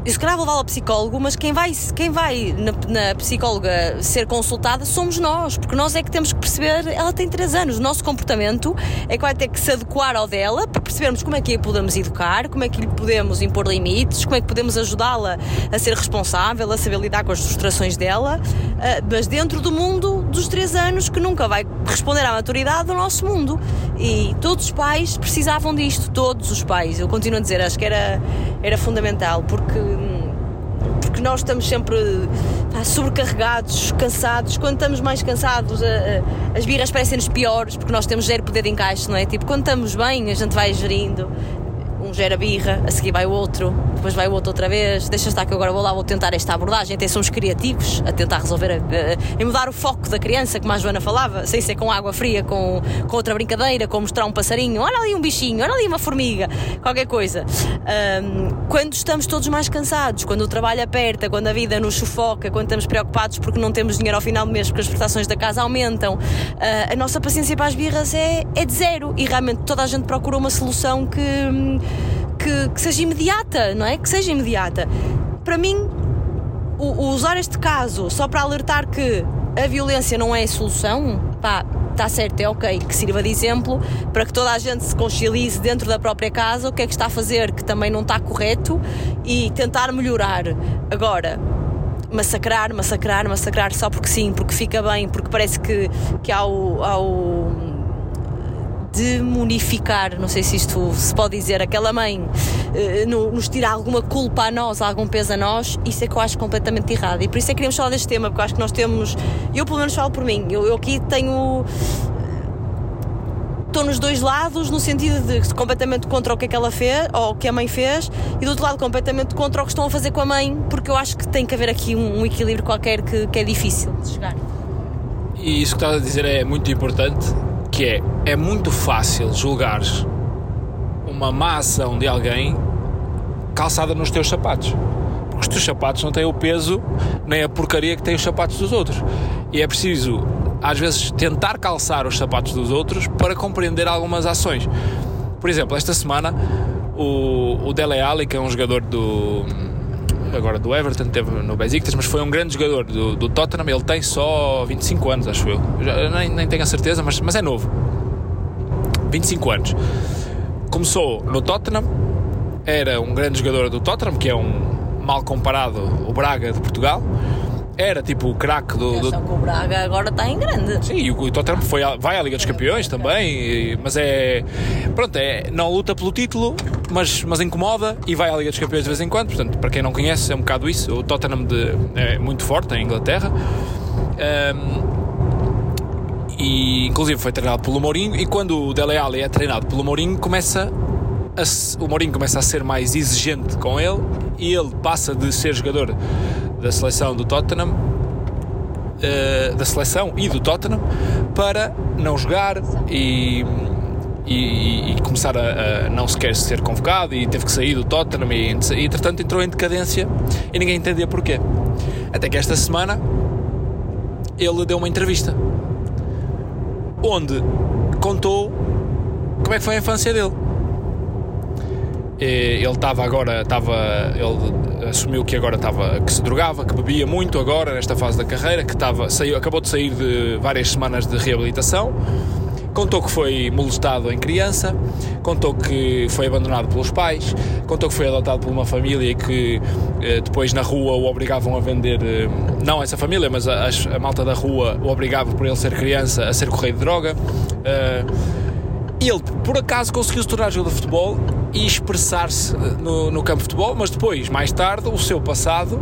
Speaker 1: e se calhar vou levá-la ao psicólogo, mas quem vai, quem vai na, na, psicóloga ser consultada somos nós, porque nós é que temos que perceber, ela tem 3 anos, o nosso comportamento é que vai ter que se adequar ao dela para percebermos como é que a podemos educar, como é que lhe podemos impor limites, como é que podemos ajudá-la a ser responsável, a saber lidar com as frustrações dela, uh, mas dentro do mundo dos 3 anos que nunca vai responder à maturidade do nosso mundo. E todos os pais precisavam disto, todos os pais. Eu continuo a dizer, acho que era, era fundamental, porque porque nós estamos sempre pá, sobrecarregados, cansados. Quando estamos mais cansados, a, a, as birras parecem-nos piores porque nós temos zero poder de encaixe, não é? Tipo, quando estamos bem, a gente vai gerindo gera birra, a seguir vai o outro, depois vai o outro outra vez, deixa estar que agora vou lá, vou tentar esta abordagem, até somos criativos a tentar resolver, e mudar o foco da criança, como a Joana falava, sem ser com água fria, com, com outra brincadeira, com mostrar um passarinho, olha ali um bichinho, olha ali uma formiga, qualquer coisa. Um, quando estamos todos mais cansados, quando o trabalho aperta, quando a vida nos sufoca, quando estamos preocupados porque não temos dinheiro ao final do mês, porque as prestações da casa aumentam, uh, a nossa paciência para as birras é, é de zero e realmente toda a gente procura uma solução que que, que seja imediata, não é? Que seja imediata. Para mim, o, o usar este caso só para alertar que a violência não é a solução, pá, está certo, é ok, que sirva de exemplo para que toda a gente se concilize dentro da própria casa o que é que está a fazer que também não está correto e tentar melhorar. Agora, massacrar, massacrar, massacrar só porque sim, porque fica bem, porque parece que, que ao, ao demonificar, não sei se isto se pode dizer, aquela mãe uh, nos tira alguma culpa a nós, algum peso a nós, isso é que eu acho completamente errado. E por isso é que queríamos falar deste tema, porque eu acho que nós temos, eu pelo menos falo por mim, eu, eu aqui tenho estou nos dois lados, no sentido de completamente contra o que é que ela fez, ou o que a mãe fez, e do outro lado completamente contra o que estão a fazer com a mãe, porque eu acho que tem que haver aqui um, um equilíbrio qualquer que, que, é difícil de chegar.
Speaker 2: E isso que estás a dizer é muito importante, que é, é muito fácil julgar uma má ação de alguém calçada nos teus sapatos. Porque os teus sapatos não têm o peso nem a porcaria que têm os sapatos dos outros. E é preciso, às vezes, tentar calçar os sapatos dos outros para compreender algumas ações. Por exemplo, esta semana o, o Dele Alli, que é um jogador do agora do Everton, teve no Besiktas, mas foi um grande jogador do, do Tottenham. Ele tem só 25 anos, acho eu. Nem, nem tenho a certeza, mas, mas é novo. 25 anos. Começou no Tottenham, era um grande jogador do Tottenham, que é um mal comparado o Braga de Portugal era tipo o craque do. do...
Speaker 1: que o Braga agora está em grande.
Speaker 2: Sim, e o Tottenham foi vai à Liga dos Campeões também, e, mas é. Pronto, é, não luta pelo título, mas, mas incomoda e vai à Liga dos Campeões de vez em quando. Portanto, para quem não conhece, é um bocado isso. O Tottenham de, é muito forte em Inglaterra. Um, e inclusive foi treinado pelo Mourinho. E quando o Dele Alli é treinado pelo Mourinho, começa a, o Mourinho começa a ser mais exigente com ele e ele passa de ser jogador da seleção do Tottenham, uh, da seleção e do Tottenham, para não jogar e, e, e começar a, a, não sequer ser convocado e teve que sair do Tottenham e, e entretanto entrou em decadência e ninguém entendia porquê. Até que esta semana ele deu uma entrevista onde contou como é que foi a infância dele ele estava agora, estava, ele assumiu que agora estava, que se drogava, que bebia muito agora nesta fase da carreira, que estava, saiu, acabou de sair de várias semanas de reabilitação. Contou que foi molestado em criança, contou que foi abandonado pelos pais, contou que foi adotado por uma família que eh, depois na rua o obrigavam a vender, eh, não essa família, mas a, a, malta da rua o obrigava por ele ser criança a ser correio de droga. Uh, ele, por acaso, conseguiu se tornar jogador de futebol e expressar-se no, no campo de futebol, mas depois, mais tarde, o seu passado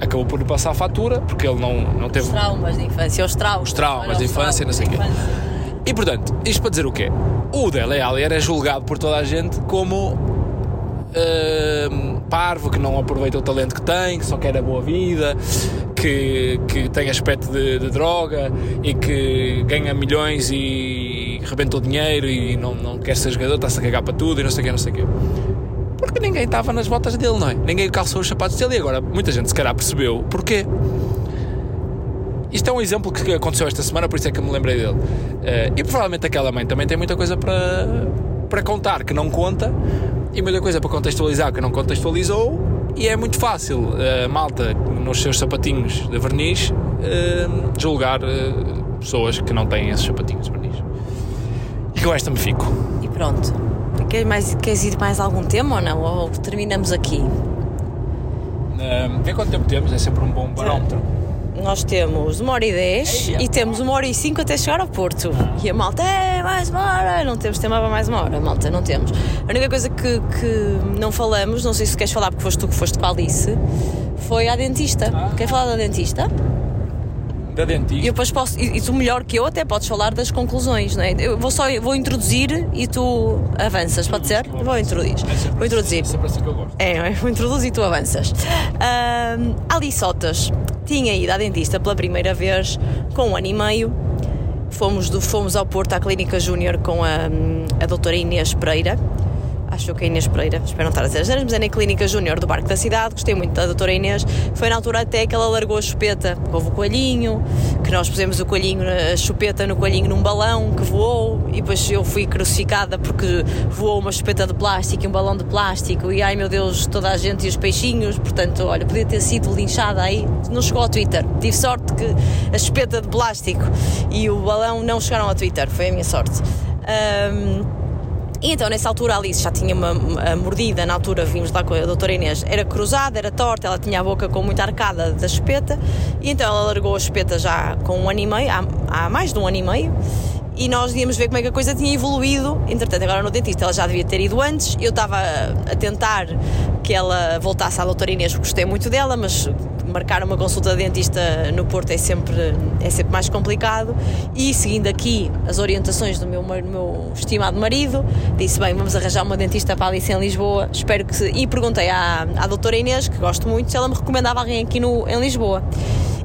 Speaker 2: acabou por lhe passar a fatura, porque ele não, não teve.
Speaker 1: Os traumas de infância, os traumas.
Speaker 2: Os traumas de infância, não sei o quê. E portanto, isto para dizer o quê? O Dele Alli era julgado por toda a gente como uh, parvo, que não aproveita o talento que tem, que só quer a boa vida, que, que tem aspecto de, de droga e que ganha milhões e rebenta o dinheiro e não, não quer ser jogador, está-se a cagar para tudo e não sei o quê, não sei o quê. Porque ninguém estava nas botas dele, não é? Ninguém calçou os sapatos dele e agora muita gente se calhar percebeu porquê. Isto é um exemplo que aconteceu esta semana, por isso é que me lembrei dele. Uh, e provavelmente aquela mãe também tem muita coisa para, para contar que não conta e muita coisa para contextualizar que não contextualizou. E é muito fácil, uh, malta, nos seus sapatinhos de verniz, uh, julgar pessoas que não têm esses sapatinhos de verniz. E com esta me fico.
Speaker 1: E pronto. Queres, mais, queres ir mais algum tema ou não? Ou terminamos aqui?
Speaker 2: vê quanto tempo temos, é sempre um bom barómetro
Speaker 1: nós temos uma hora e dez e temos uma hora e cinco até chegar ao Porto. E a malta, é mais uma hora. Não temos tema para mais uma hora, malta, não temos. A única coisa que, que não falamos, não sei se queres falar porque foste tu que foste com a Alice, foi a dentista. Ah. Quer falar da dentista?
Speaker 2: Da?
Speaker 1: Eu depois posso, e, e, tu melhor que eu até podes falar das conclusões, não é? Eu vou só vou introduzir e tu avanças, pode ser? Vou introduzir. É vou introduzir.
Speaker 2: É assim que eu gosto. É,
Speaker 1: vou introduzir e tu avanças. Uh, Alice Otas tinha ido à dentista pela primeira vez com um ano e meio. Fomos, do, fomos ao Porto à Clínica Júnior com a, a doutora Inês Pereira acho que é Inês Pereira, espero não estar a dizer mas é na Clínica Júnior do Barco da Cidade, gostei muito da doutora Inês, foi na altura até que ela largou a chupeta, houve o coelhinho, que nós pusemos o coelhinho, a chupeta no coelhinho num balão que voou. E depois eu fui crucificada porque voou uma chupeta de plástico e um balão de plástico. E ai meu Deus, toda a gente e os peixinhos, portanto, olha, podia ter sido linchada aí, não chegou ao Twitter, tive sorte que a chupeta de plástico e o balão não chegaram ao Twitter, foi a minha sorte. Um, e então, nessa altura, a Alice já tinha uma, uma mordida, na altura vimos lá com a doutora Inês, era cruzada, era torta, ela tinha a boca com muita arcada da espeta, e então ela largou a espeta já com um ano e meio, há, há mais de um ano e meio, e nós íamos ver como é que a coisa tinha evoluído. Entretanto, agora no dentista ela já devia ter ido antes. Eu estava a tentar que ela voltasse à doutora Inês, porque gostei muito dela, mas marcar uma consulta de dentista no Porto é sempre, é sempre mais complicado. E seguindo aqui as orientações do meu, meu estimado marido, disse: Bem, vamos arranjar uma dentista para Alice em Lisboa. Espero que. E perguntei à, à doutora Inês, que gosto muito, se ela me recomendava alguém aqui no, em Lisboa.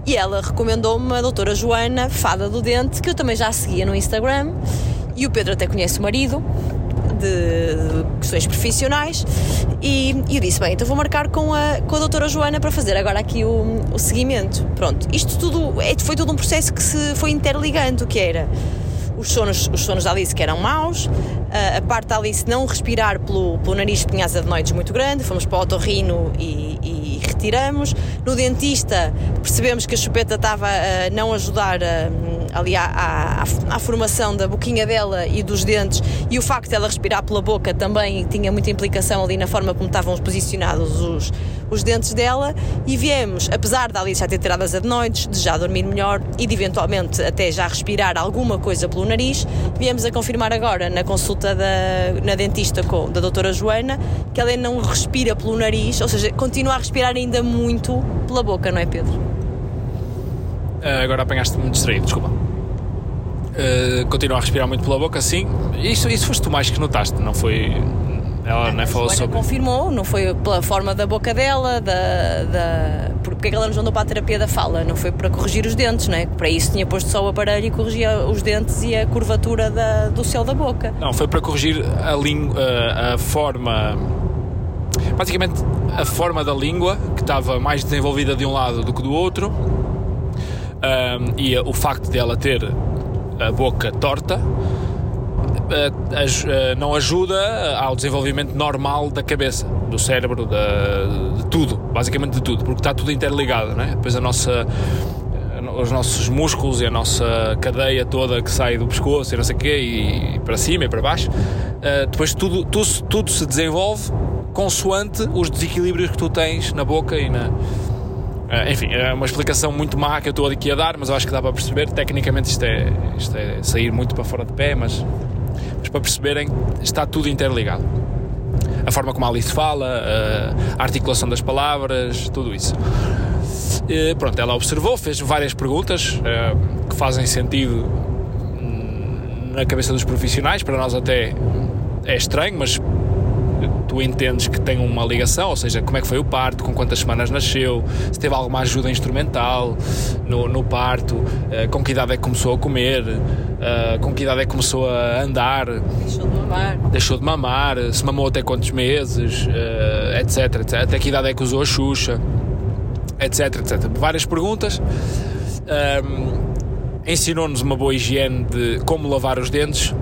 Speaker 1: E ela recomendou-me a doutora Joana, fada do dente, que eu também já seguia no Instagram. E o Pedro até conhece o marido, de, de questões profissionais. E, e, eu disse: Bem, então vou marcar com a, com a doutora Joana para fazer agora aqui o, o seguimento. Pronto, isto tudo é, foi todo um processo que se foi interligando, que era os sonos, os sonos da Alice que eram maus, a, parte da Alice não respirar pelo, pelo nariz que tinha as adenoides muito grande, fomos para o otorrino e, e retiramos. No dentista percebemos que a chupeta estava a não ajudar a, ali à, à, à, formação da boquinha dela e dos dentes e o facto de ela respirar pela boca também tinha muita implicação ali na forma como estavam posicionados os, os dentes dela e viemos, apesar da Alice já ter tirado as adenoides, de já dormir melhor e de eventualmente até já respirar alguma coisa pelo nariz, viemos a confirmar agora na consulta da, na dentista com, da doutora Joana que ela não respira pelo nariz, ou seja, continua a respirar ainda muito pela boca, não é Pedro?
Speaker 2: Uh, agora apanhaste-me distraído, desculpa. Uh, continua a respirar muito pela boca, sim. Isso, isso foste tu mais que notaste, não foi ela nem falou sobre.
Speaker 1: confirmou, não foi pela forma da boca dela, da, da... porque é que ela nos mandou para a terapia da fala, não foi para corrigir os dentes, não é? Para isso tinha posto só o aparelho e corrigia os dentes e a curvatura da, do céu da boca.
Speaker 2: Não, foi para corrigir a, língua, a forma. Basicamente, a forma da língua, que estava mais desenvolvida de um lado do que do outro, um, e o facto de ela ter a boca torta eh, eh, não ajuda ao desenvolvimento normal da cabeça, do cérebro, de, de tudo, basicamente de tudo, porque está tudo interligado, né? Depois a nossa eh, os nossos músculos e a nossa cadeia toda que sai do pescoço e não sei o quê, e para cima e para baixo, uh, depois tudo, tudo, tudo se desenvolve consoante os desequilíbrios que tu tens na boca e na. Uh, enfim, é uma explicação muito má que eu estou aqui a dar, mas eu acho que dá para perceber. Tecnicamente, isto é, isto é sair muito para fora de pé, mas mas para perceberem, está tudo interligado. A forma como a Alice fala, a articulação das palavras, tudo isso. E, pronto, ela observou, fez várias perguntas uh, que fazem sentido na cabeça dos profissionais, para nós até é estranho, mas tu entendes que tem uma ligação, ou seja, como é que foi o parto, com quantas semanas nasceu, se teve alguma ajuda instrumental no, no parto, uh, com que idade é que começou a comer, uh, com que idade é que começou a andar,
Speaker 1: deixou de mamar,
Speaker 2: deixou de mamar se mamou até quantos meses, etc, etc, até que idade é que usou a Xuxa, etc, etc. Várias perguntas. Um, ensinou-nos uma boa higiene de como lavar os dentes,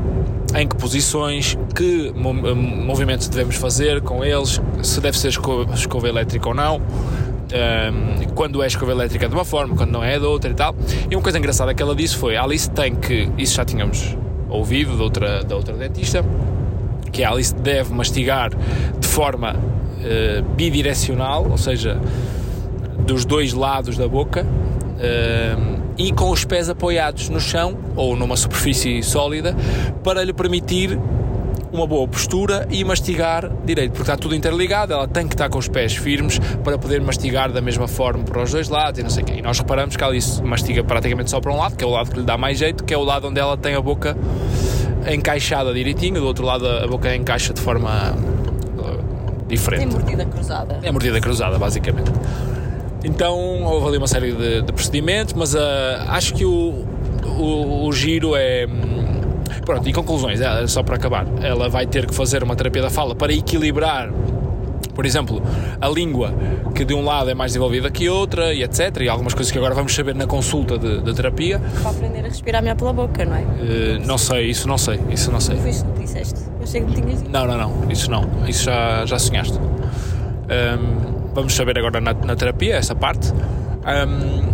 Speaker 2: em que posições, que movimentos devemos fazer com eles, se deve ser escova, escova elétrica ou não, um, quando é escova elétrica de uma forma, quando não é de outra e tal. E uma coisa engraçada que ela disse foi: a Alice tem que, isso já tínhamos ouvido da outra, da outra dentista, que a Alice deve mastigar de forma uh, bidirecional, ou seja, dos dois lados da boca. Uh, e com os pés apoiados no chão ou numa superfície sólida para lhe permitir uma boa postura e mastigar direito, porque está tudo interligado, ela tem que estar com os pés firmes para poder mastigar da mesma forma para os dois lados e não sei o quê. E nós reparamos que ela mastiga praticamente só para um lado, que é o lado que lhe dá mais jeito, que é o lado onde ela tem a boca encaixada direitinho, do outro lado a boca encaixa de forma uh, diferente.
Speaker 1: Tem mordida cruzada.
Speaker 2: É mordida cruzada, basicamente. Então houve ali uma série de, de procedimentos, mas uh, acho que o, o, o giro é. Hum, pronto, e conclusões, é, só para acabar. Ela vai ter que fazer uma terapia da fala para equilibrar por exemplo, a língua, que de um lado é mais desenvolvida que outra, e etc. E algumas coisas que agora vamos saber na consulta de, de terapia.
Speaker 1: Para aprender a respirar melhor pela boca, não é?
Speaker 2: Uh, não sei, isso não sei, isso não sei.
Speaker 1: Foi isso que disseste? Eu sei que me tinhas dito.
Speaker 2: Não, não, não, isso não, isso já, já sonhaste. Um, vamos saber agora na, na terapia essa parte. Um,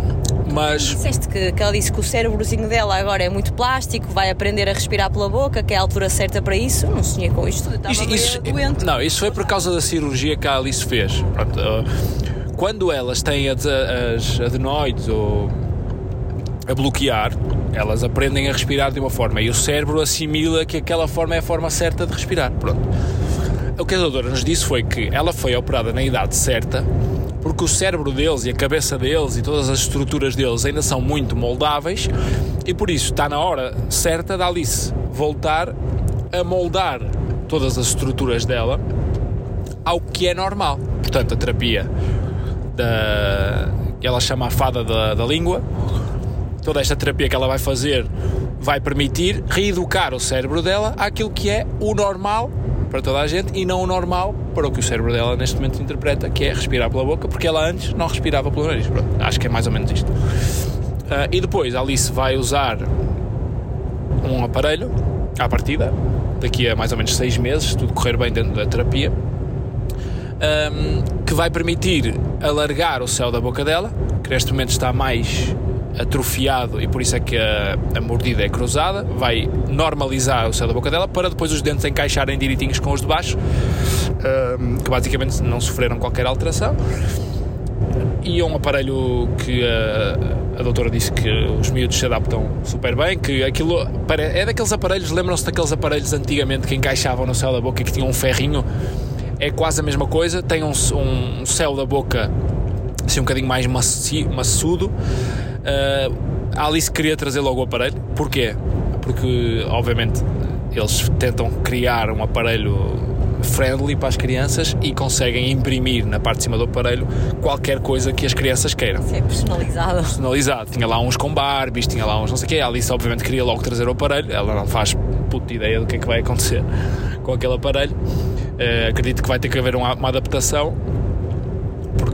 Speaker 2: mas.
Speaker 1: Disseste que, que ela disse que o cérebrozinho dela agora é muito plástico, vai aprender a respirar pela boca, que é a altura certa para isso. Não sonhei com isto, estava isso, isso, doente.
Speaker 2: Não, isso foi por causa da cirurgia que a Alice fez. Pronto, uh, quando elas têm as, as adenoides ou a bloquear, elas aprendem a respirar de uma forma e o cérebro assimila que aquela forma é a forma certa de respirar. Pronto. O que a doutora nos disse foi que ela foi operada na idade certa porque o cérebro deles e a cabeça deles e todas as estruturas deles ainda são muito moldáveis e por isso está na hora certa da Alice voltar a moldar todas as estruturas dela ao que é normal. Portanto, a terapia da ela chama a fada da, da língua, toda esta terapia que ela vai fazer vai permitir reeducar o cérebro dela àquilo que é o normal para toda a gente e não o normal para o que o cérebro dela neste momento interpreta, que é respirar pela boca, porque ela antes não respirava pelo nariz. Pronto, acho que é mais ou menos isto. Uh, e depois a Alice vai usar um aparelho à partida, daqui a mais ou menos seis meses, se tudo correr bem dentro da terapia, um, que vai permitir alargar o céu da boca dela, que neste momento está mais atrofiado e por isso é que a, a mordida é cruzada, vai normalizar o céu da boca dela para depois os dentes encaixarem direitinhos com os de baixo, que basicamente não sofreram qualquer alteração. E é um aparelho que a, a doutora disse que os miúdos se adaptam super bem, que aquilo é daqueles aparelhos, lembram-se daqueles aparelhos antigamente que encaixavam no céu da boca e que tinham um ferrinho? É quase a mesma coisa, tem um, um céu da boca assim um bocadinho mais macio, maçudo Uh, a Alice queria trazer logo o aparelho. Porquê? Porque, obviamente, eles tentam criar um aparelho friendly para as crianças e conseguem imprimir na parte de cima do aparelho qualquer coisa que as crianças queiram.
Speaker 1: é personalizado.
Speaker 2: Personalizado. Tinha lá uns com Barbies, tinha lá uns não sei o quê. A Alice, obviamente, queria logo trazer o aparelho. Ela não faz puta ideia do que é que vai acontecer com aquele aparelho. Uh, acredito que vai ter que haver uma, uma adaptação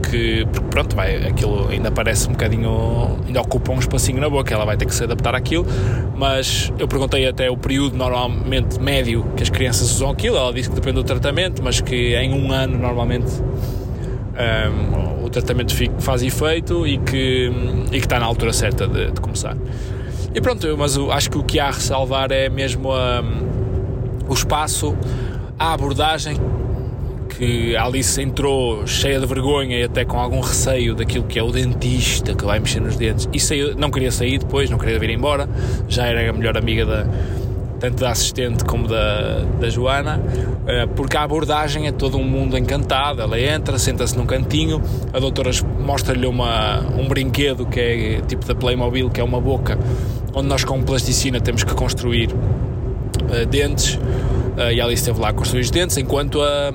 Speaker 2: porque, porque, pronto, vai, aquilo ainda parece um bocadinho, ainda ocupa um espacinho na boca, ela vai ter que se adaptar àquilo, mas eu perguntei até o período normalmente médio que as crianças usam aquilo, ela disse que depende do tratamento, mas que em um ano normalmente um, o tratamento faz efeito e que, e que está na altura certa de, de começar. E pronto, mas acho que o que há a ressalvar é mesmo um, o espaço, a abordagem que a Alice entrou cheia de vergonha e até com algum receio daquilo que é o dentista que vai mexer nos dentes e saiu, não queria sair depois, não queria vir embora, já era a melhor amiga da, tanto da assistente como da, da Joana, eh, porque a abordagem é todo um mundo encantado. Ela entra, senta-se num cantinho, a doutora mostra-lhe um brinquedo que é tipo da Playmobil, que é uma boca, onde nós com plasticina temos que construir uh, dentes. Uh, e Alice esteve lá a construir os dentes, enquanto a.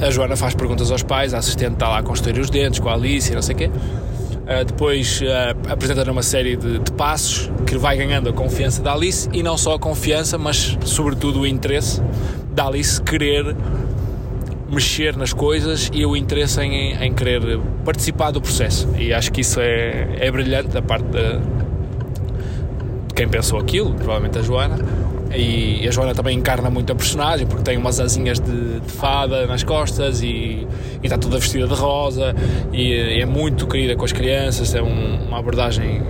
Speaker 2: A Joana faz perguntas aos pais, a assistente está lá a construir os dentes com a Alice e não sei o quê. Uh, depois uh, apresenta uma série de, de, passos que vai ganhando a confiança da Alice e não só a confiança, mas sobretudo o interesse da Alice querer mexer nas coisas e o interesse em, em querer participar do processo. E acho que isso é, é brilhante da parte de, de quem pensou aquilo, provavelmente a Joana. E a Joana também encarna muito a personagem porque tem umas asinhas de, de fada nas costas e, e, está toda vestida de rosa e é muito querida com as crianças. É um, uma abordagem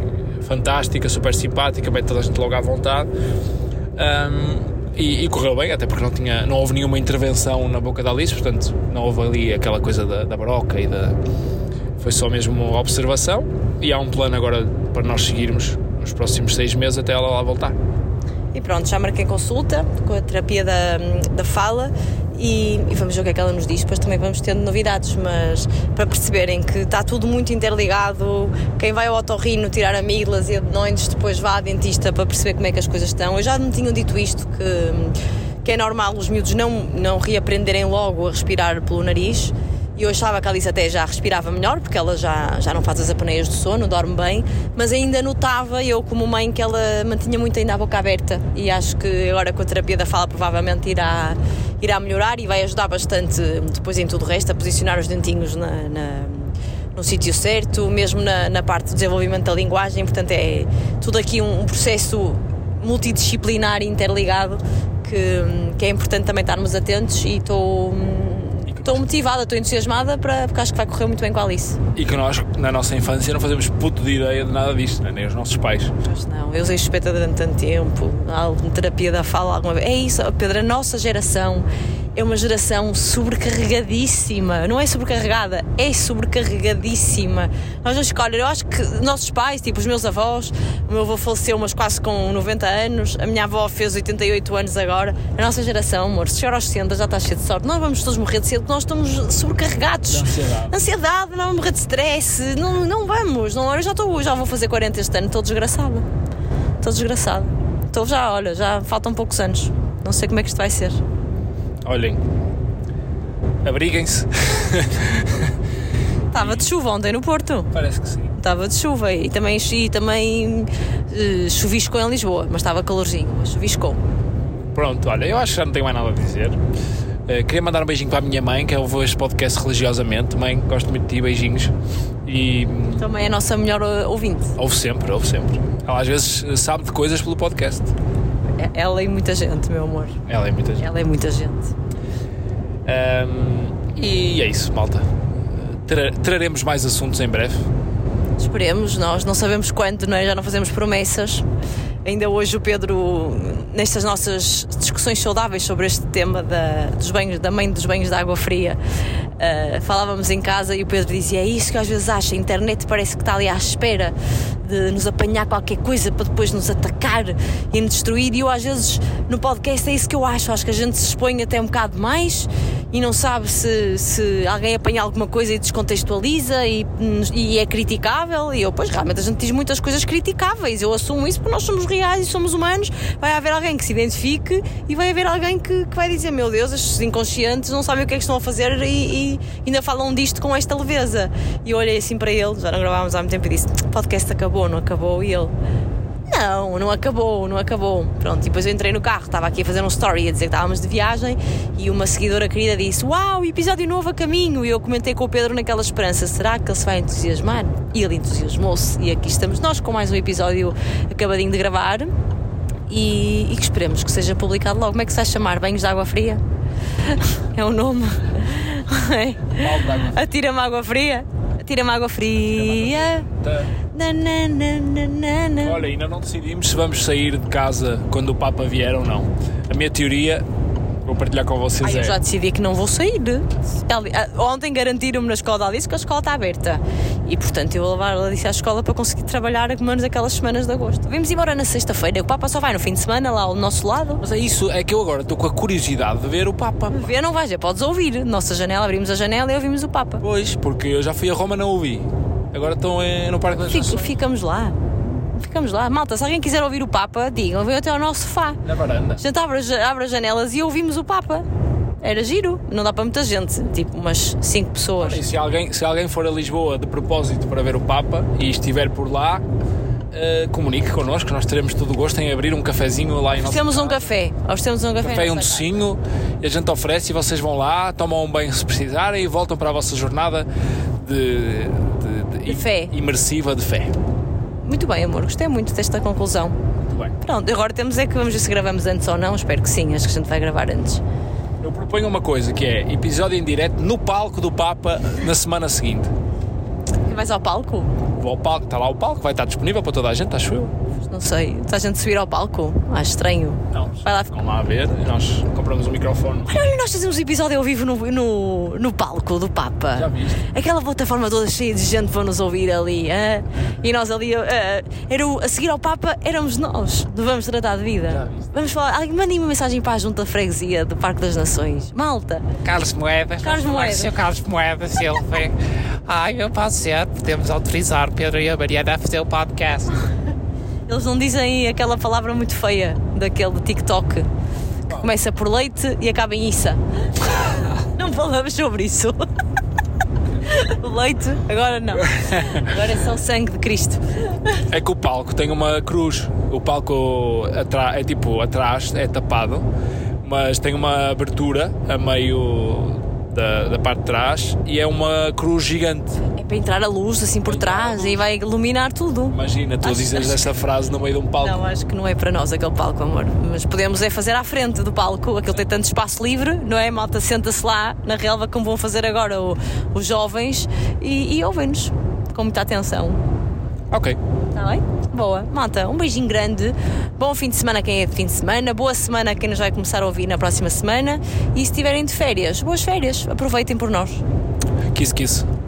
Speaker 2: fantástica, super simpática, mete toda a gente logo à vontade. Um, e, e, correu bem, até porque não, tinha, não houve nenhuma intervenção na boca da Alice, portanto não houve ali aquela coisa da, da broca e da. Foi só mesmo uma observação e há um plano agora para nós seguirmos nos próximos seis meses até ela lá voltar.
Speaker 1: E pronto, já marquei consulta com a terapia da, da fala e, e, vamos ver o que é que ela nos diz. Depois também vamos tendo novidades, mas para perceberem que está tudo muito interligado, quem vai ao otorrino tirar amígdalas e adenoides depois vá à dentista para perceber como é que as coisas estão. Eu já me tinham dito isto, que, que é normal os miúdos não, não reaprenderem logo a respirar pelo nariz e eu achava que a Alice até já respirava melhor, porque ela já, já não faz as apneias do sono, dorme bem, mas ainda notava, eu como mãe, que ela mantinha muito ainda a boca aberta. E acho que agora com a terapia da fala provavelmente irá, irá melhorar e vai ajudar bastante depois em tudo o resto a posicionar os dentinhos na, na no sítio certo, mesmo na, na, parte do desenvolvimento da linguagem. Portanto, é tudo aqui um, um processo multidisciplinar e interligado que, que é importante também estarmos atentos e estou estou motivada, estou entusiasmada para, porque acho que vai correr muito bem com a Alice.
Speaker 2: E que nós, na nossa infância, não fazemos puto de ideia de nada disto, né? nem os nossos pais.
Speaker 1: Pois não, eu usei suspeita durante tanto tempo, alguma terapia da fala alguma vez. É isso, Pedro, a nossa geração é uma geração sobrecarregadíssima. Não é sobrecarregada, é sobrecarregadíssima. Nós não escolher, eu acho que nossos pais, tipo os meus avós, o meu avô faleceu, mas quase com 90 anos, a minha avó fez 88 anos agora. A nossa geração, amor, se chegar aos 60 já está cheio de sorte. Nós vamos todos morrer de cedo nós estamos sobrecarregados. De
Speaker 2: ansiedade.
Speaker 1: Ansiedade, não morrer de stress. Não, não vamos. Não, eu já, estou, já vou fazer 40 este ano, estou desgraçada. Estou desgraçada. Estou já, olha, já faltam poucos anos. Não sei como é que isto vai ser
Speaker 2: olhem, abriguem-se.
Speaker 1: Estava de chuva ontem no Porto.
Speaker 2: Parece que sim.
Speaker 1: Estava de chuva e também, e também uh, chuviscou em Lisboa, mas estava calorzinho, chuviscou.
Speaker 2: Pronto, olha, eu acho que já não tenho mais nada a dizer. Uh, queria mandar um beijinho para a minha mãe, que ouve este podcast religiosamente. Mãe, gosto muito de ti, beijinhos.
Speaker 1: E, também é a nossa melhor eh, ouvinte.
Speaker 2: Ouve sempre, ouve sempre. Ela às vezes sabe de coisas pelo podcast.
Speaker 1: Ela e muita gente, meu amor.
Speaker 2: Ela é muita gente.
Speaker 1: Ela é muita gente.
Speaker 2: Um, e é isso, malta. Tra traremos mais assuntos em breve.
Speaker 1: Esperemos, nós não sabemos quando, não é? já não fazemos promessas. Ainda hoje o Pedro, nestas nossas discussões saudáveis sobre este tema da, dos banhos, da mãe dos banhos de água fria, uh, falávamos em casa e o Pedro dizia: É isso que às vezes acho, a internet parece que está ali à espera de nos apanhar qualquer coisa para depois nos atacar e nos destruir. E eu, às vezes, no podcast, é isso que eu acho. Acho que a gente se expõe até um bocado mais e não sabe se, se alguém apanha alguma coisa e descontextualiza e, e é criticável. E eu, pois, realmente, a gente diz muitas coisas criticáveis. Eu assumo isso porque nós somos reais e somos humanos. Vai haver alguém que se identifique e vai haver alguém que, que vai dizer: Meu Deus, estes inconscientes não sabem o que é que estão a fazer e, e ainda falam disto com esta leveza. E eu olhei assim para ele, já não gravávamos há muito tempo, e disse: podcast acabou, não acabou? E ele. Não, não acabou, não acabou. Pronto, e depois eu entrei no carro, estava aqui a fazer um story a dizer que estávamos de viagem e uma seguidora querida disse: Uau, episódio novo a caminho! E eu comentei com o Pedro naquela esperança: será que ele se vai entusiasmar? E ele entusiasmou-se. E aqui estamos nós com mais um episódio acabadinho de gravar e, e que esperemos que seja publicado logo. Como é que se vai chamar? Banhos de água fria? é o nome? Atira-me água fria? Atira-me água fria.
Speaker 2: Olha, ainda não decidimos se vamos sair de casa quando o Papa vier ou não. A minha teoria partilhar com vocês.
Speaker 1: Ai,
Speaker 2: é...
Speaker 1: eu já decidi que não vou sair. Ah, ontem garantiram-me na escola da Alice que a escola está aberta. E portanto eu vou levar a Alice à escola para conseguir trabalhar pelo menos aquelas semanas de agosto. Vimos embora na sexta-feira. O Papa só vai no fim de semana lá ao nosso lado.
Speaker 2: Mas é isso, é que eu agora estou com a curiosidade de ver o Papa.
Speaker 1: Ver não vais, podes ouvir. Nossa janela, abrimos a janela e ouvimos o Papa.
Speaker 2: Pois, porque eu já fui a Roma e não ouvi. Agora estão no Parque das
Speaker 1: Fico, Ficamos lá. Ficamos lá. Malta, se alguém quiser ouvir o Papa, digam, venham até ao nosso sofá.
Speaker 2: Na varanda.
Speaker 1: A gente abre, abre as janelas e ouvimos o Papa. Era giro, não dá para muita gente, tipo umas 5 pessoas.
Speaker 2: E se alguém, se alguém for a Lisboa de propósito para ver o Papa e estiver por lá, eh, comunique connosco, nós teremos todo o gosto em abrir um cafezinho lá em nosso
Speaker 1: Temos um café, nós temos um café.
Speaker 2: café e um docinho e a gente oferece e vocês vão lá, tomam um banho se precisarem e voltam para a vossa jornada de, de- de-
Speaker 1: De fé.
Speaker 2: imersiva de fé.
Speaker 1: Muito bem, amor, gostei muito desta conclusão.
Speaker 2: Muito bem.
Speaker 1: Pronto, agora temos é que vamos ver se gravamos antes ou não. Espero que sim, acho que a gente vai gravar antes.
Speaker 2: Eu proponho uma coisa que é episódio em direto no palco do Papa na semana seguinte.
Speaker 1: E vais ao palco?
Speaker 2: Vou ao palco, está lá o palco, vai estar disponível para toda a gente, acho eu.
Speaker 1: Não sei. Está a gente subir ao palco? Acho estranho.
Speaker 2: Não,
Speaker 1: Vai lá.
Speaker 2: ficam lá a ver e nós compramos um microfone.
Speaker 1: Olha, nós fazemos um episódio ao vivo no, no, no palco do Papa.
Speaker 2: Já viste?
Speaker 1: Aquela plataforma toda cheia de gente para nos ouvir ali. ah, E nós ali. ah, era o- a seguir ao Papa éramos nós. Do Vamos Tratar de
Speaker 2: Já
Speaker 1: Vida.
Speaker 2: viste?
Speaker 1: Vamos falar. Alguém mandem uma mensagem para a Junta de Freguesia do Parque das Nações. Malta.
Speaker 3: Carlos Moedas.
Speaker 1: Carlos Moedas.
Speaker 3: Seu Carlos Moedas, Silva. Ai, eu posso ser. Podemos autorizar Pedro e a Mariana a fazer o podcast.
Speaker 1: Eles não dizem aquela palavra muito feia daquele TikTok que começa por leite e acaba em issa. Não falamos sobre isso. O leite, agora não. Agora é só o sangue de Cristo.
Speaker 2: É que o palco tem uma cruz. O palco é tipo atrás, é tapado, mas tem uma abertura a meio da, da parte de trás e é uma cruz gigante.
Speaker 1: É para entrar a luz assim por trás e vai iluminar tudo.
Speaker 2: Imagina, tu
Speaker 1: Acho-
Speaker 2: dizes
Speaker 1: acho-
Speaker 2: essa frase no meio de um palco.
Speaker 1: Não, acho que não é para nós aquele palco, amor. Mas podemos é fazer à frente do palco, aquele tem tanto espaço livre, não é? Malta senta-se lá na relva como vão fazer agora o- os jovens e, e ouvem-nos com muita atenção.
Speaker 2: Ok.
Speaker 1: Está bem? Boa. Malta, um beijinho grande. Bom fim de semana a quem é de fim de semana. Boa semana a quem nos vai começar a ouvir na próxima semana. E se estiverem de férias, boas férias. Aproveitem por nós.
Speaker 2: Kiss, kiss.